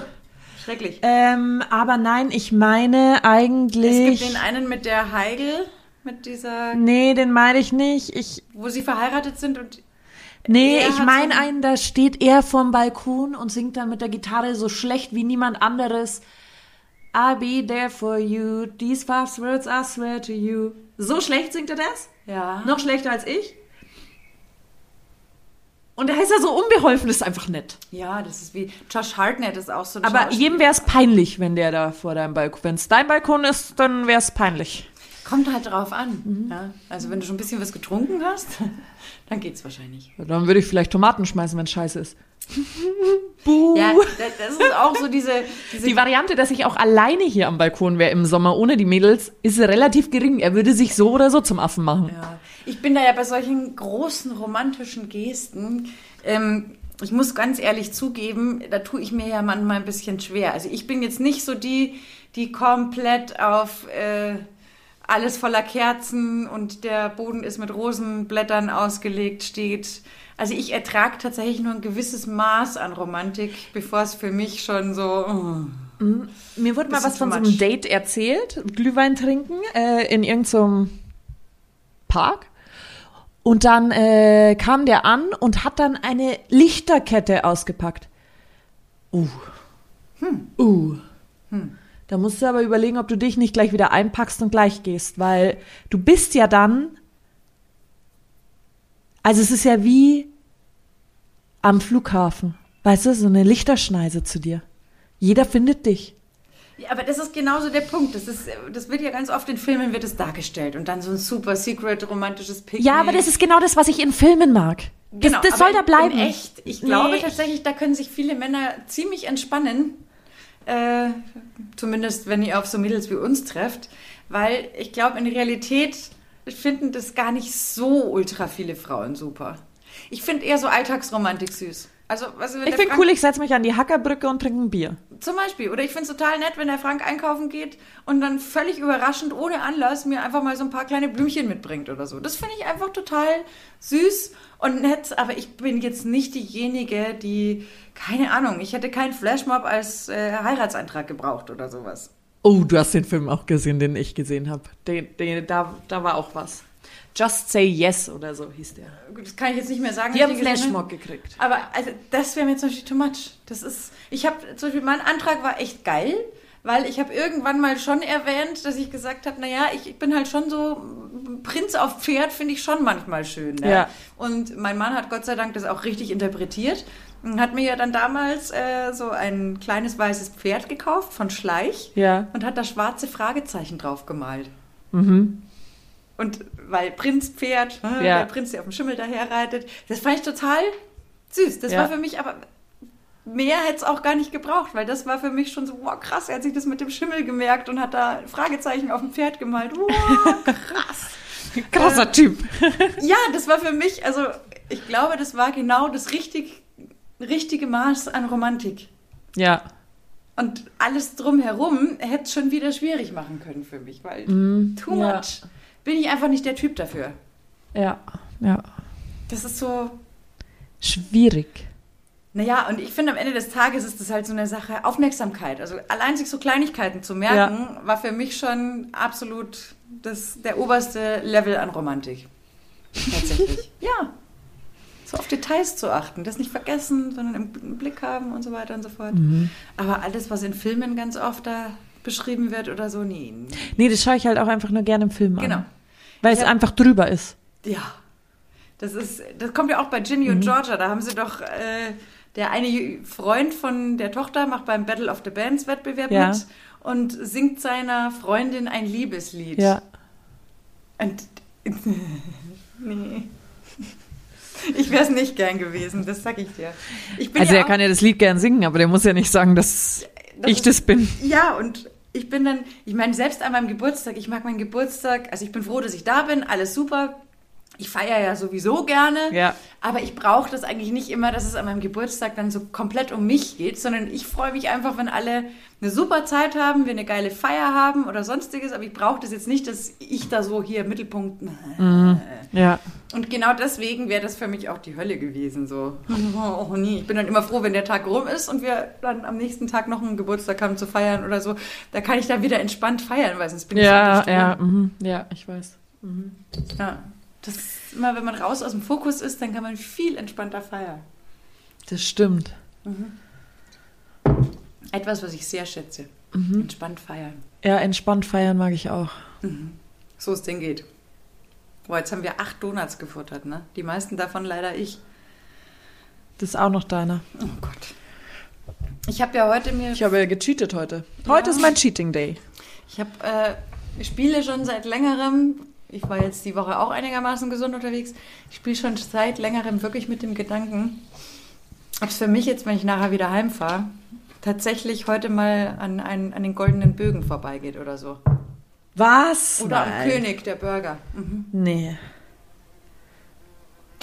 [SPEAKER 2] Schrecklich.
[SPEAKER 1] Ähm, aber nein, ich meine
[SPEAKER 2] Es
[SPEAKER 1] eigentlich.
[SPEAKER 2] gibt den einen mit der Heigl, mit dieser,
[SPEAKER 1] nee, den meine ich nicht. Ich,
[SPEAKER 2] wo sie verheiratet sind und
[SPEAKER 1] nee, ich meine einen, da steht er vorm Balkon und singt dann mit der Gitarre so schlecht wie niemand anderes. I'll be there for you. These five words I swear to you. So schlecht singt er das?
[SPEAKER 2] ja.
[SPEAKER 1] Noch schlechter als ich? Und er ist ja so unbeholfen, ist einfach nett.
[SPEAKER 2] Ja, das ist wie Josh Hartnett ist auch so ein
[SPEAKER 1] Aber jedem wäre es peinlich, wenn der da vor deinem Balkon. Wenn es dein Balkon ist, dann wäre es peinlich.
[SPEAKER 2] Kommt halt drauf an.
[SPEAKER 1] Mhm.
[SPEAKER 2] Ja? Also wenn du schon ein bisschen was getrunken hast, dann geht's wahrscheinlich.
[SPEAKER 1] Dann würde ich vielleicht Tomaten schmeißen, wenn es scheiße ist. Buh.
[SPEAKER 2] Ja, da- das ist auch so diese, diese
[SPEAKER 1] Die Variante, dass ich auch alleine hier am Balkon wäre im Sommer ohne die Mädels, ist relativ gering. Er würde sich so oder so zum Affen machen.
[SPEAKER 2] Ja. Ich bin da ja bei solchen großen romantischen Gesten. Ähm, ich muss ganz ehrlich zugeben, da tue ich mir ja manchmal ein bisschen schwer. Also ich bin jetzt nicht so die, die komplett auf äh, alles voller Kerzen und der Boden ist mit Rosenblättern ausgelegt steht. Also ich ertrage tatsächlich nur ein gewisses Maß an Romantik, bevor es für mich schon so. oh.
[SPEAKER 1] Mir wurde mal was von so einem. Date erzählt, Glühwein trinken äh, in irgendeinem Park. Und dann äh, kam der an und hat dann eine Lichterkette ausgepackt. Uh. Uh. Da musst du aber überlegen, ob du dich nicht gleich wieder einpackst und gleich gehst, weil du bist ja dann. Also es ist ja wie am Flughafen. Weißt du, so eine Lichterschneise zu dir. Jeder findet dich.
[SPEAKER 2] Ja, aber das ist genauso der Punkt. Das, ist, das wird ja ganz oft in Filmen wird es dargestellt und dann so ein super secret romantisches Picknick.
[SPEAKER 1] Ja, aber das ist genau das, was ich in Filmen mag. Das,
[SPEAKER 2] Genau,
[SPEAKER 1] das soll da bleiben.
[SPEAKER 2] In echt. Ich glaube
[SPEAKER 1] Nee.
[SPEAKER 2] tatsächlich, da können sich viele Männer ziemlich entspannen. Äh, zumindest, wenn ihr auf so Mädels wie uns trefft. Weil ich glaube, in Realität finden das gar nicht so ultra viele Frauen super. Ich finde eher so Alltagsromantik süß. Also, also
[SPEAKER 1] Ich finde cool, ich setze mich an die Hackerbrücke und trinke ein Bier.
[SPEAKER 2] Zum Beispiel. Oder ich finde es total nett, wenn der Frank einkaufen geht und dann völlig überraschend, ohne Anlass, mir einfach mal so ein paar kleine Blümchen mitbringt oder so. Das finde ich einfach total süß und nett. Aber ich bin jetzt nicht diejenige, die, keine Ahnung, ich hätte keinen Flashmob als äh, Heiratsantrag gebraucht oder sowas.
[SPEAKER 1] Oh, du hast den Film auch gesehen, den ich gesehen habe. Den, den, da, da war auch was. Just Say Yes oder so hieß der.
[SPEAKER 2] Gut, Das kann ich jetzt nicht mehr sagen.
[SPEAKER 1] Die haben Flashmob gekriegt.
[SPEAKER 2] Aber also, das wäre mir zum Beispiel too much. Das ist, ich habe zum Beispiel, mein Antrag war echt geil, weil ich habe irgendwann mal schon erwähnt, dass ich gesagt habe, naja, ich, ich bin halt schon so, Prinz auf Pferd finde ich schon manchmal schön. Ne?
[SPEAKER 1] Ja.
[SPEAKER 2] Und mein Mann hat Gott sei Dank das auch richtig interpretiert und hat mir ja dann damals äh, so ein kleines weißes Pferd gekauft von Schleich
[SPEAKER 1] Ja.
[SPEAKER 2] und hat da schwarze Fragezeichen drauf gemalt.
[SPEAKER 1] Mhm.
[SPEAKER 2] Und weil Prinz Pferd, äh,
[SPEAKER 1] Ja.
[SPEAKER 2] der Prinz, der auf dem Schimmel daher reitet, das fand ich total süß. Das
[SPEAKER 1] Ja.
[SPEAKER 2] war für mich aber mehr hätte es auch gar nicht gebraucht, weil das war für mich schon so, wow, krass, er hat sich das mit dem Schimmel gemerkt und hat da Fragezeichen auf dem Pferd gemalt. Wow, krass.
[SPEAKER 1] Krasser Typ.
[SPEAKER 2] ja, das war für mich, also ich glaube, das war genau das richtig, richtige Maß an Romantik.
[SPEAKER 1] Ja.
[SPEAKER 2] Und alles drumherum hätte es schon wieder schwierig machen können für mich, weil too
[SPEAKER 1] ja.
[SPEAKER 2] much. Bin ich einfach nicht der Typ dafür.
[SPEAKER 1] Ja. Ja.
[SPEAKER 2] Das ist so,
[SPEAKER 1] Schwierig.
[SPEAKER 2] Naja, und ich finde, am Ende des Tages ist das halt so eine Sache Aufmerksamkeit. Also allein sich so Kleinigkeiten zu merken, war für mich schon absolut das, der oberste Level an Romantik. Tatsächlich. ja. So auf Details zu achten, das nicht vergessen, sondern im, Blick haben und so weiter und so fort. Aber alles, was in Filmen ganz oft da beschrieben wird oder so, nee.
[SPEAKER 1] Nee, das schaue ich halt auch einfach nur gerne im Film an.
[SPEAKER 2] Genau.
[SPEAKER 1] Weil
[SPEAKER 2] Ich
[SPEAKER 1] es
[SPEAKER 2] hab-
[SPEAKER 1] einfach drüber ist.
[SPEAKER 2] Ja. Das ist, das kommt ja auch bei Ginny und Georgia. Da haben sie doch, äh, der eine Freund von der Tochter macht beim Battle of the Bands Wettbewerb
[SPEAKER 1] Ja.
[SPEAKER 2] mit und singt seiner Freundin ein Liebeslied.
[SPEAKER 1] Ja.
[SPEAKER 2] Und, nee. Ich wäre es nicht gern gewesen, das sag ich dir. Ich bin
[SPEAKER 1] Also
[SPEAKER 2] ja
[SPEAKER 1] er kann ja das Lied gern singen, aber der muss ja nicht sagen, dass
[SPEAKER 2] Das
[SPEAKER 1] ich
[SPEAKER 2] ist-
[SPEAKER 1] das bin.
[SPEAKER 2] Ja, und ich bin dann, ich meine, selbst an meinem Geburtstag, ich mag meinen Geburtstag, also ich bin froh, dass ich da bin, alles super. Ich feiere ja sowieso gerne,
[SPEAKER 1] Ja.
[SPEAKER 2] aber ich brauche das eigentlich nicht immer, dass es an meinem Geburtstag dann so komplett um mich geht, sondern ich freue mich einfach, wenn alle eine super Zeit haben, wir eine geile Feier haben oder sonstiges, aber ich brauche das jetzt nicht, dass ich da so hier im Mittelpunkt.
[SPEAKER 1] Ja.
[SPEAKER 2] Und genau deswegen wäre das für mich auch die Hölle gewesen. So, oh, nie. Ich bin dann immer froh, wenn der Tag rum ist und wir dann am nächsten Tag noch einen Geburtstag haben zu feiern oder so. Da kann ich da wieder entspannt feiern, weil sonst bin ich
[SPEAKER 1] Ja, ja, mhm. ja, ich weiß.
[SPEAKER 2] ja. Das ist immer, wenn man raus aus dem Fokus ist, dann kann man viel entspannter feiern.
[SPEAKER 1] Das stimmt.
[SPEAKER 2] Etwas, was ich sehr schätze.
[SPEAKER 1] Mhm.
[SPEAKER 2] Entspannt feiern.
[SPEAKER 1] Ja, entspannt feiern mag ich auch.
[SPEAKER 2] So es denn geht. Boah, jetzt haben wir acht Donuts gefuttert, ne? Die meisten davon leider ich.
[SPEAKER 1] Das ist auch noch deiner.
[SPEAKER 2] Oh Gott. Ich habe ja heute mir
[SPEAKER 1] Ich habe ja gecheatet heute. Heute
[SPEAKER 2] Ja.
[SPEAKER 1] ist mein Cheating Day.
[SPEAKER 2] Ich habe äh, spiele schon seit längerem. Ich war jetzt die Woche auch einigermaßen gesund unterwegs. Ich spiele schon seit längerem wirklich mit dem Gedanken, ob es für mich jetzt, wenn ich nachher wieder heimfahre, tatsächlich heute mal an, einen, an den goldenen Bögen vorbeigeht oder so.
[SPEAKER 1] Was?
[SPEAKER 2] Oder am
[SPEAKER 1] Nein.
[SPEAKER 2] König, der Burger. Mhm.
[SPEAKER 1] Nee.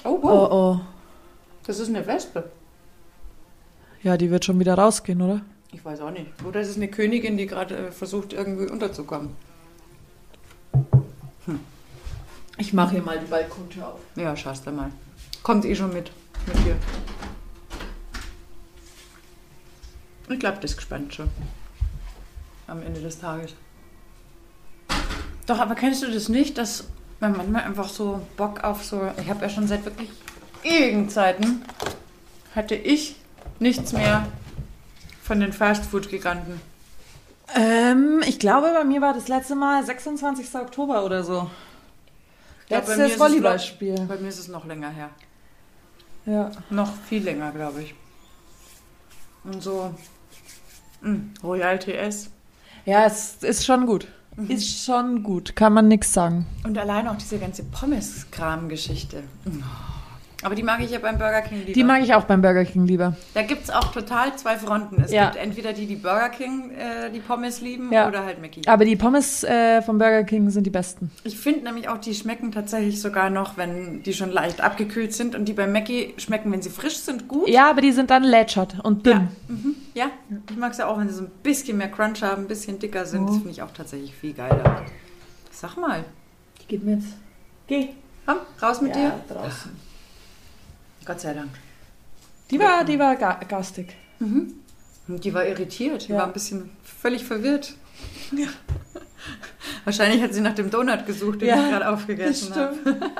[SPEAKER 2] Oh,
[SPEAKER 1] Oh, oh.
[SPEAKER 2] das ist eine Wespe.
[SPEAKER 1] Ja, die wird schon wieder rausgehen, oder?
[SPEAKER 2] Ich weiß auch nicht. Oder es ist eine Königin, die gerade äh, versucht, irgendwie unterzukommen.
[SPEAKER 1] Ich mache hier mal die Balkontür auf.
[SPEAKER 2] Ja, schaust du mal. Kommt eh schon mit, mit dir. Ich glaube, das ist gespannt schon. Am Ende des Tages. Doch, aber kennst du das nicht, dass man manchmal einfach so Bock auf so. Ich habe ja schon seit wirklich ewigen Zeiten hatte ich nichts mehr von den Fastfood-Giganten.
[SPEAKER 1] Ähm, ich glaube, bei mir war das letzte Mal 26. Oktober oder so.
[SPEAKER 2] Mir
[SPEAKER 1] Letztes Volleyballspiel.
[SPEAKER 2] Bei mir ist es noch länger her.
[SPEAKER 1] Ja.
[SPEAKER 2] Noch viel länger, glaube ich. Und so. Mh, Royal TS.
[SPEAKER 1] Ja, es ist schon gut. Ist schon gut. Kann man nix sagen.
[SPEAKER 2] Und allein auch diese ganze Pommes-Kram-Geschichte. Aber die mag ich ja beim Burger King lieber.
[SPEAKER 1] Die mag ich auch beim Burger King lieber.
[SPEAKER 2] Da gibt es auch total zwei Fronten. Es
[SPEAKER 1] Ja.
[SPEAKER 2] gibt entweder die, die Burger King äh, die Pommes lieben
[SPEAKER 1] Ja.
[SPEAKER 2] oder halt Mackie.
[SPEAKER 1] Aber die Pommes äh, vom Burger King sind die besten.
[SPEAKER 2] Ich finde nämlich auch, die schmecken tatsächlich sogar noch, wenn die schon leicht abgekühlt sind. Und die bei Mackie schmecken, wenn sie frisch sind, gut.
[SPEAKER 1] Ja, aber die sind dann lätschert und dünn.
[SPEAKER 2] Mhm. Ja, ich mag es ja auch, wenn sie so ein bisschen mehr Crunch haben, ein bisschen dicker sind.
[SPEAKER 1] Oh.
[SPEAKER 2] Das finde ich auch tatsächlich viel geiler. Sag mal.
[SPEAKER 1] Die geht mir jetzt. Geh.
[SPEAKER 2] Komm, raus mit dir.
[SPEAKER 1] draußen.
[SPEAKER 2] Gott sei Dank.
[SPEAKER 1] Die war, die war ga garstig.
[SPEAKER 2] Und die war irritiert. Die
[SPEAKER 1] Ja.
[SPEAKER 2] war ein bisschen völlig verwirrt. Wahrscheinlich hat sie nach dem Donut gesucht, den
[SPEAKER 1] Ja,
[SPEAKER 2] ich gerade aufgegessen habe.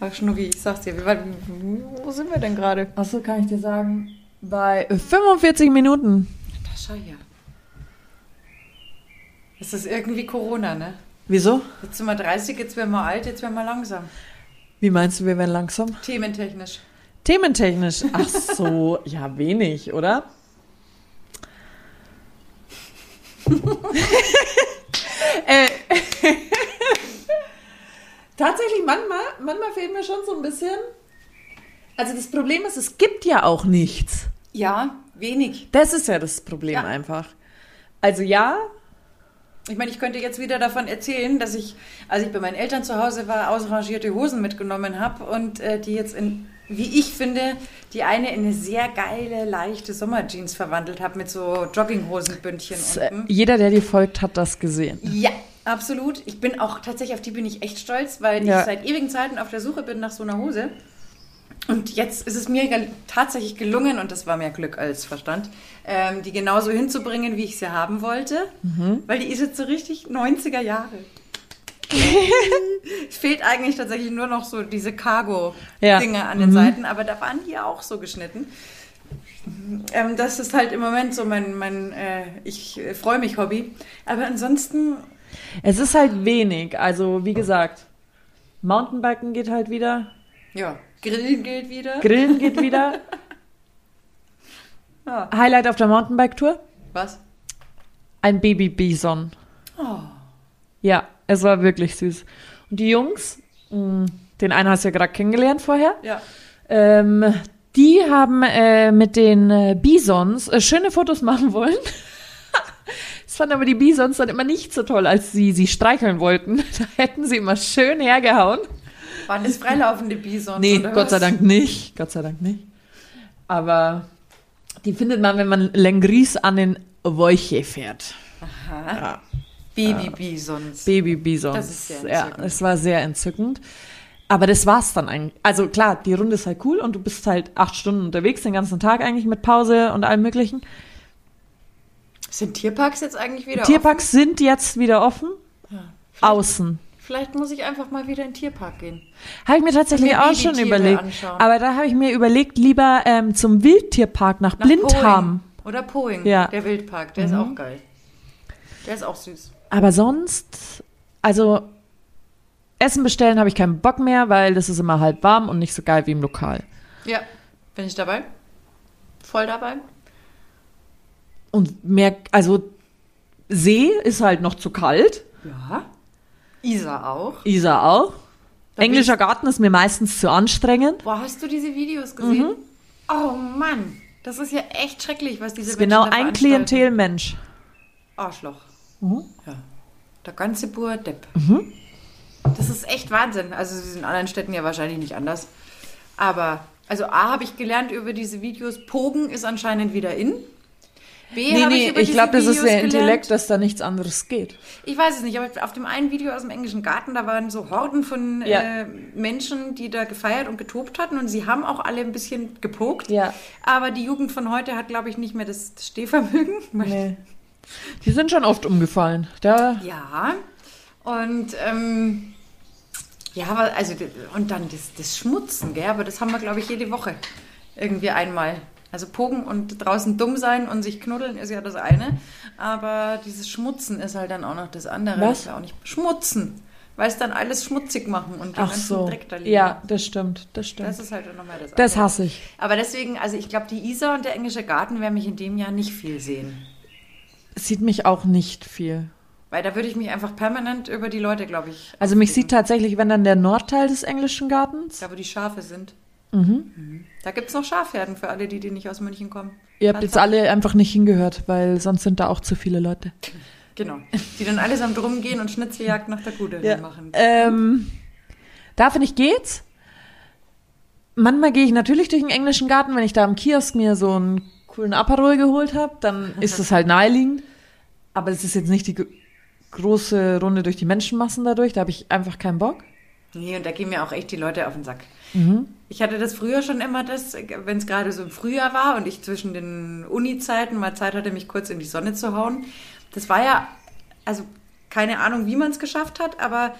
[SPEAKER 2] Ach, Schnuggi, ich sag's dir. Wo sind wir denn gerade?
[SPEAKER 1] Achso, kann ich dir sagen. Bei 45 Minuten.
[SPEAKER 2] Da schau hier. Das ist irgendwie Corona, ne?
[SPEAKER 1] Wieso?
[SPEAKER 2] Jetzt sind wir 30, jetzt werden wir alt, jetzt werden wir langsam.
[SPEAKER 1] Wie meinst du, wir werden langsam?
[SPEAKER 2] Thementechnisch.
[SPEAKER 1] Thementechnisch. Ach so, ja, wenig, oder? äh, tatsächlich, manchmal, manchmal fehlt mir schon so ein bisschen. Also das Problem ist, es gibt ja auch nichts.
[SPEAKER 2] Ja, wenig.
[SPEAKER 1] Das ist ja das Problem
[SPEAKER 2] Ja.
[SPEAKER 1] einfach. Also ja,
[SPEAKER 2] Ich meine, ich könnte jetzt wieder davon erzählen, dass ich, als ich bei meinen Eltern zu Hause war, ausrangierte Hosen mitgenommen habe und äh, die jetzt in, wie ich finde, die eine in eine sehr geile, leichte Sommerjeans verwandelt habe mit so Jogginghosenbündchen
[SPEAKER 1] äh,
[SPEAKER 2] unten.
[SPEAKER 1] jeder, der dir folgt, hat das gesehen.
[SPEAKER 2] Ja, absolut. Ich bin auch tatsächlich auf die bin ich echt stolz, weil
[SPEAKER 1] Ja.
[SPEAKER 2] ich seit ewigen Zeiten auf der Suche bin nach so einer Hose. Und jetzt ist es mir tatsächlich gelungen, und das war mehr Glück als Verstand, ähm, die genauso hinzubringen, wie ich sie haben wollte.
[SPEAKER 1] Mhm.
[SPEAKER 2] Weil die ist jetzt so richtig 90er Jahre. es fehlt eigentlich tatsächlich nur noch so diese Cargo-Dinge
[SPEAKER 1] Ja.
[SPEAKER 2] an den
[SPEAKER 1] Mhm.
[SPEAKER 2] Seiten, aber da waren die ja auch so geschnitten. Ähm, das ist halt im Moment so mein, mein äh, ich äh, freue mich Hobby. Aber ansonsten
[SPEAKER 1] Es ist halt wenig. Also wie gesagt, Mountainbiken geht halt wieder,
[SPEAKER 2] Ja, Grillen gilt wieder.
[SPEAKER 1] Grillen geht wieder.
[SPEAKER 2] Ja.
[SPEAKER 1] Highlight auf der Mountainbike-Tour?
[SPEAKER 2] Was?
[SPEAKER 1] Ein Baby-Bison.
[SPEAKER 2] Oh.
[SPEAKER 1] Ja, es war wirklich süß. Und die Jungs, mh, den einen hast du ja gerade kennengelernt vorher,
[SPEAKER 2] Ja.
[SPEAKER 1] ähm, die haben äh, mit den äh, Bisons äh, schöne Fotos machen wollen. Das fanden aber die Bisons dann immer nicht so toll, als sie sie streicheln wollten. Da hätten sie immer schön hergehauen.
[SPEAKER 2] Waren das freilaufende Bisons?
[SPEAKER 1] Nee, Gott sei
[SPEAKER 2] was?
[SPEAKER 1] Dank nicht. Gott sei Dank nicht. Aber die findet man, wenn man Lengries an den Wolche fährt.
[SPEAKER 2] Aha.
[SPEAKER 1] Ja.
[SPEAKER 2] Baby-Bisons.
[SPEAKER 1] Baby-Bisons.
[SPEAKER 2] Das ist sehr
[SPEAKER 1] Ja,
[SPEAKER 2] entzückend.
[SPEAKER 1] es war sehr entzückend. Aber das war's dann eigentlich. Also klar, die Runde ist halt cool und du bist halt acht Stunden unterwegs, den ganzen Tag eigentlich mit Pause und allem möglichen.
[SPEAKER 2] Sind Tierparks jetzt eigentlich wieder
[SPEAKER 1] Tierparks sind jetzt wieder offen.
[SPEAKER 2] offen? Ja.
[SPEAKER 1] Außen.
[SPEAKER 2] Vielleicht muss ich einfach mal wieder in den Tierpark gehen.
[SPEAKER 1] Habe ich mir tatsächlich auch schon überlegt.
[SPEAKER 2] anschauen.
[SPEAKER 1] Aber da habe ich mir überlegt, lieber ähm, zum Wildtierpark nach,
[SPEAKER 2] Nach
[SPEAKER 1] Blindham.
[SPEAKER 2] Poing. Oder Poing,
[SPEAKER 1] Ja.
[SPEAKER 2] der Wildpark. Der ist
[SPEAKER 1] Mhm.
[SPEAKER 2] auch geil. Der ist auch süß.
[SPEAKER 1] Aber sonst, also Essen bestellen habe ich keinen Bock mehr, weil das ist immer halb warm und nicht so geil wie im Lokal.
[SPEAKER 2] Ja. Bin ich dabei? Voll dabei?
[SPEAKER 1] Und mehr, also See ist halt noch zu kalt.
[SPEAKER 2] Ja. Isa auch.
[SPEAKER 1] Isar auch.
[SPEAKER 2] Da
[SPEAKER 1] Englischer Garten ist mir meistens zu anstrengend.
[SPEAKER 2] Boah, hast du diese Videos gesehen? Oh Mann. Das ist ja echt schrecklich, was diese
[SPEAKER 1] Das ist genau
[SPEAKER 2] Menschen da
[SPEAKER 1] ein. Klientelmensch.
[SPEAKER 2] Arschloch.
[SPEAKER 1] Mhm.
[SPEAKER 2] Ja. Der ganze Bur Depp. Das ist echt Wahnsinn. Also es ist in anderen Städten ja wahrscheinlich nicht anders. Aber, also A, habe ich gelernt über diese Videos, Pogen ist anscheinend wieder in. B,
[SPEAKER 1] Nee, nee, ich
[SPEAKER 2] diese
[SPEAKER 1] glaube, das ist der
[SPEAKER 2] gelernt-
[SPEAKER 1] Intellekt, dass da nichts anderes geht.
[SPEAKER 2] Ich weiß es nicht, aber auf dem einen Video aus dem englischen Garten, da waren so Horden von
[SPEAKER 1] Ja.
[SPEAKER 2] äh, Menschen, die da gefeiert und getobt hatten und sie haben auch alle ein bisschen gepokt.
[SPEAKER 1] Ja.
[SPEAKER 2] Aber die Jugend von heute hat, glaube ich, nicht mehr das Stehvermögen.
[SPEAKER 1] Nee. Die sind schon oft umgefallen. Da,
[SPEAKER 2] Ja, und ähm, ja, also und dann das, das Schmutzen, gell? Aber das haben wir, glaube ich, jede Woche irgendwie einmal. Also Pogen und draußen dumm sein und sich knuddeln ist ja das eine, aber dieses Schmutzen ist halt dann auch noch das andere.
[SPEAKER 1] Was?
[SPEAKER 2] Das wir auch nicht schmutzen, weil es dann alles schmutzig machen und den
[SPEAKER 1] ach
[SPEAKER 2] ganzen
[SPEAKER 1] so.
[SPEAKER 2] Dreck da liegen.
[SPEAKER 1] Ja, das stimmt, das stimmt.
[SPEAKER 2] Das ist halt nochmal das
[SPEAKER 1] Das
[SPEAKER 2] andere.
[SPEAKER 1] hasse ich.
[SPEAKER 2] Aber deswegen, also ich glaube, die Isar und der englische Garten werden mich in dem Jahr nicht viel sehen.
[SPEAKER 1] Sieht mich auch nicht viel.
[SPEAKER 2] Weil da würde ich mich einfach permanent über die Leute, glaube ich.
[SPEAKER 1] Also mich sieht tatsächlich, wenn dann der Nordteil des englischen Gartens.
[SPEAKER 2] Da, wo die Schafe sind. Mhm. Da gibt es noch Schafherden für alle, die, die nicht aus München kommen.
[SPEAKER 1] Ihr habt jetzt alle einfach nicht hingehört, weil sonst sind da auch zu viele Leute.
[SPEAKER 2] Genau. Die dann allesamt rumgehen und Schnitzeljagd nach der Gude machen.
[SPEAKER 1] Ähm, da finde ich geht's. Manchmal gehe ich natürlich durch den englischen Garten, wenn ich da am Kiosk mir so einen coolen Aperol geholt habe, dann ist das halt naheliegend. Aber es ist jetzt nicht die gro- große Runde durch die Menschenmassen dadurch, da habe ich einfach keinen Bock.
[SPEAKER 2] Nee, und da gehen mir auch echt die Leute auf den Sack. Ich hatte das früher schon immer, das, wenn es gerade so im Frühjahr war und ich zwischen den Uni-Zeiten mal Zeit hatte, mich kurz in die Sonne zu hauen. Das war ja, also keine Ahnung, wie man es geschafft hat, aber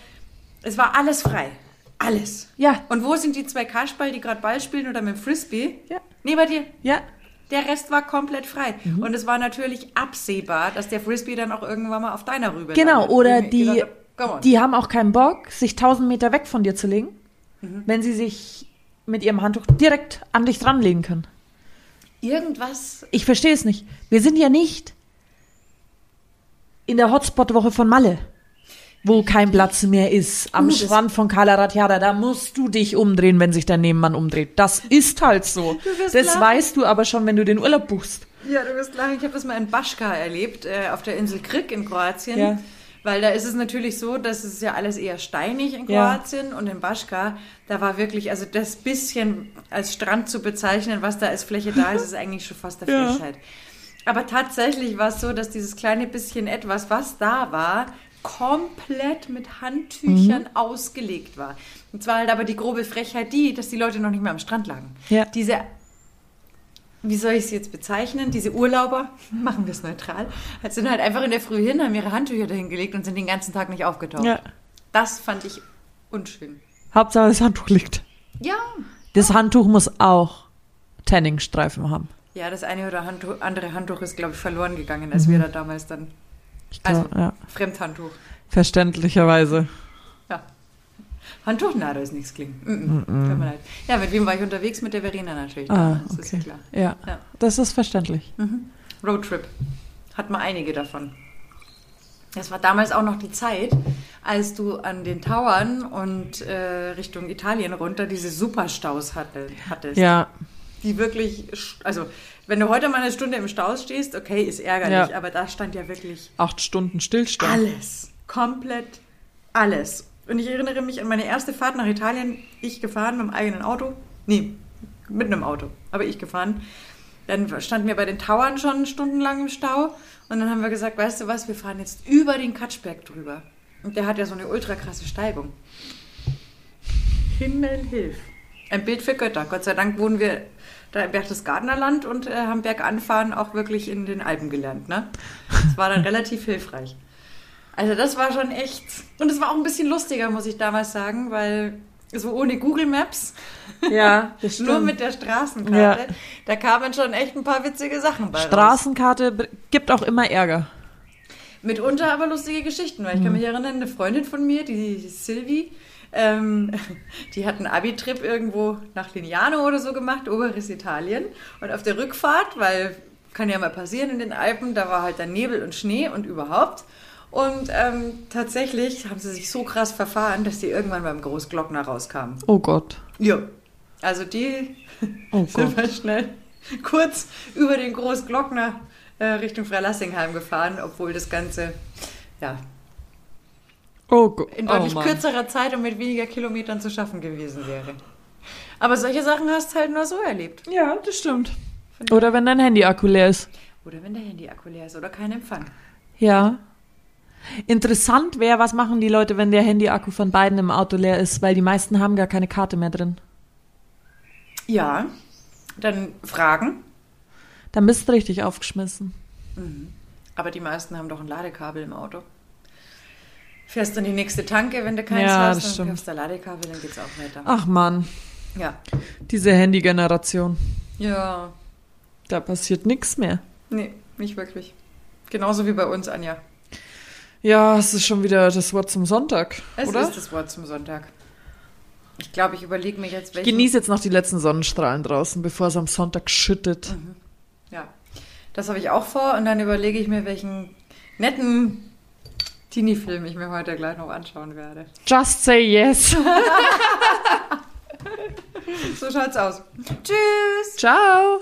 [SPEAKER 2] es war alles frei. Alles.
[SPEAKER 1] Ja.
[SPEAKER 2] Und wo sind die zwei Kasperl, die gerade Ball spielen oder mit dem Frisbee?
[SPEAKER 1] Ja.
[SPEAKER 2] Nee, bei dir.
[SPEAKER 1] Ja,
[SPEAKER 2] Der Rest war komplett frei. Und es war natürlich absehbar, dass der Frisbee dann auch irgendwann mal auf deiner Rübe
[SPEAKER 1] genau.
[SPEAKER 2] landet.
[SPEAKER 1] Oder die, die haben auch keinen Bock, sich tausend Meter weg von dir zu legen,
[SPEAKER 2] Mhm.
[SPEAKER 1] wenn sie sich mit ihrem Handtuch direkt an dich dranlegen können.
[SPEAKER 2] Irgendwas
[SPEAKER 1] Ich verstehe es nicht. Wir sind ja nicht in der Hotspot-Woche von Malle, wo kein Platz mehr ist. Am
[SPEAKER 2] Uh,
[SPEAKER 1] Strand von Cala Ratjada, da musst du dich umdrehen, wenn sich dein Nebenmann umdreht. Das ist halt so. Das
[SPEAKER 2] lachen.
[SPEAKER 1] weißt du aber schon, wenn du den Urlaub buchst.
[SPEAKER 2] Ja, du wirst lachen. Ich habe das mal in Baschka erlebt, äh, auf der Insel Krik in Kroatien.
[SPEAKER 1] Ja.
[SPEAKER 2] Weil da ist es natürlich so, dass es ja alles eher steinig in
[SPEAKER 1] Ja.
[SPEAKER 2] Kroatien und in Baschka, da war wirklich, also das bisschen als Strand zu bezeichnen, was da als Fläche da ist, ist eigentlich schon fast der
[SPEAKER 1] Ja.
[SPEAKER 2] Frechheit. Aber tatsächlich war es so, dass dieses kleine bisschen etwas, was da war, komplett mit Handtüchern
[SPEAKER 1] Mhm.
[SPEAKER 2] ausgelegt war. Und zwar halt aber die grobe Frechheit die, dass die Leute noch nicht mehr am Strand lagen.
[SPEAKER 1] Ja.
[SPEAKER 2] Diese wie soll ich sie jetzt bezeichnen? Diese Urlauber, machen wir es neutral, sind halt einfach in der Früh hin, haben ihre Handtücher dahin gelegt und sind den ganzen Tag nicht aufgetaucht.
[SPEAKER 1] Ja.
[SPEAKER 2] Das fand ich unschön.
[SPEAKER 1] Hauptsache das Handtuch liegt.
[SPEAKER 2] Ja.
[SPEAKER 1] Das Handtuch muss auch Tanningstreifen haben.
[SPEAKER 2] Ja, das eine oder Handtuch, andere Handtuch ist, glaube ich, verloren gegangen, als wir da damals dann.
[SPEAKER 1] Ich
[SPEAKER 2] Also,
[SPEAKER 1] glaub, ja.
[SPEAKER 2] Fremdhandtuch.
[SPEAKER 1] Verständlicherweise.
[SPEAKER 2] Ja. Handtuchnadel ist nichts klingen. Mm -mm. Ja, mit wem war ich unterwegs? Mit der Verena natürlich.
[SPEAKER 1] Ah,
[SPEAKER 2] das ist
[SPEAKER 1] okay.
[SPEAKER 2] klar.
[SPEAKER 1] Ja,
[SPEAKER 2] Ja.
[SPEAKER 1] das ist verständlich.
[SPEAKER 2] Roadtrip. Hat man einige davon. Das war damals auch noch die Zeit, als du an den Tauern und äh, Richtung Italien runter diese Superstaus hatte, hattest.
[SPEAKER 1] Ja,
[SPEAKER 2] Die wirklich, also wenn du heute mal eine Stunde im Stau stehst, okay, ist ärgerlich,
[SPEAKER 1] Ja.
[SPEAKER 2] aber da stand ja wirklich
[SPEAKER 1] acht Stunden Stillstand.
[SPEAKER 2] alles. Komplett alles. Und ich erinnere mich an meine erste Fahrt nach Italien, ich gefahren mit dem eigenen Auto. Nee, mit einem Auto, aber ich gefahren. Dann standen wir bei den Tauern schon stundenlang im Stau. Und dann haben wir gesagt, weißt du was, wir fahren jetzt über den Katschberg drüber. Und der hat ja so eine ultra krasse Steigung. Himmel hilf. Ein Bild für Götter. Gott sei Dank wohnen wir da im Berchtesgadener und äh, haben Berganfahren auch wirklich in den Alpen gelernt. Ne? Das war dann relativ hilfreich. Also das war schon echt. Und es war auch ein bisschen lustiger, muss ich damals sagen, weil so ohne Google Maps,
[SPEAKER 1] Ja, das stimmt.
[SPEAKER 2] nur mit der Straßenkarte,
[SPEAKER 1] Ja.
[SPEAKER 2] da kamen schon echt ein paar witzige Sachen bei raus.
[SPEAKER 1] Straßenkarte br- gibt auch immer Ärger.
[SPEAKER 2] Mitunter aber lustige Geschichten, weil ich kann mich erinnern, eine Freundin von mir, die Sylvie, ähm, die hat einen Abi-Trip irgendwo nach Lignano oder so gemacht, oberes Italien. Und auf der Rückfahrt, weil kann ja mal passieren in den Alpen, da war halt dann Nebel und Schnee und überhaupt. Und ähm, tatsächlich haben sie sich so krass verfahren, dass die irgendwann beim Großglockner rauskamen.
[SPEAKER 1] Oh Gott.
[SPEAKER 2] Ja. Also die
[SPEAKER 1] Oh
[SPEAKER 2] sind
[SPEAKER 1] Gott.
[SPEAKER 2] wir schnell kurz über den Großglockner äh, Richtung Freilassingheim gefahren, obwohl das Ganze ja,
[SPEAKER 1] Oh
[SPEAKER 2] in
[SPEAKER 1] oh
[SPEAKER 2] deutlich
[SPEAKER 1] Mann.
[SPEAKER 2] kürzerer Zeit und mit weniger Kilometern zu schaffen gewesen wäre. Aber solche Sachen hast du halt nur so erlebt.
[SPEAKER 1] Ja, das stimmt. Oder wenn dein Handy-Akku leer ist.
[SPEAKER 2] Oder wenn der Handy-Akku leer ist oder kein Empfang.
[SPEAKER 1] Ja. Interessant wäre, was machen die Leute, wenn der Handy-Akku von beiden im Auto leer ist, weil die meisten haben gar keine Karte mehr drin.
[SPEAKER 2] Ja, dann fragen.
[SPEAKER 1] Dann bist du richtig aufgeschmissen.
[SPEAKER 2] Aber die meisten haben doch ein Ladekabel im Auto. Fährst dann die nächste Tanke, wenn du keins
[SPEAKER 1] Ja,
[SPEAKER 2] hast, dann kaufst du Ladekabel, dann geht's auch weiter.
[SPEAKER 1] Ach Mann,
[SPEAKER 2] Ja.
[SPEAKER 1] diese Handy-Generation.
[SPEAKER 2] Ja,
[SPEAKER 1] Da passiert nichts mehr.
[SPEAKER 2] nee, nicht wirklich. Genauso wie bei uns, Anja.
[SPEAKER 1] Ja, es ist schon wieder das Wort zum Sonntag,
[SPEAKER 2] Es
[SPEAKER 1] oder?
[SPEAKER 2] ist das Wort zum Sonntag. Ich glaube, ich überlege mir jetzt,
[SPEAKER 1] Ich
[SPEAKER 2] welchen...
[SPEAKER 1] genieße jetzt noch die letzten Sonnenstrahlen draußen, bevor es am Sonntag schüttet.
[SPEAKER 2] Ja, das habe ich auch vor und dann überlege ich mir, welchen netten Teenie-Film ich mir heute gleich noch anschauen werde.
[SPEAKER 1] Just say yes.
[SPEAKER 2] So schaut's aus. Tschüss!
[SPEAKER 1] Ciao.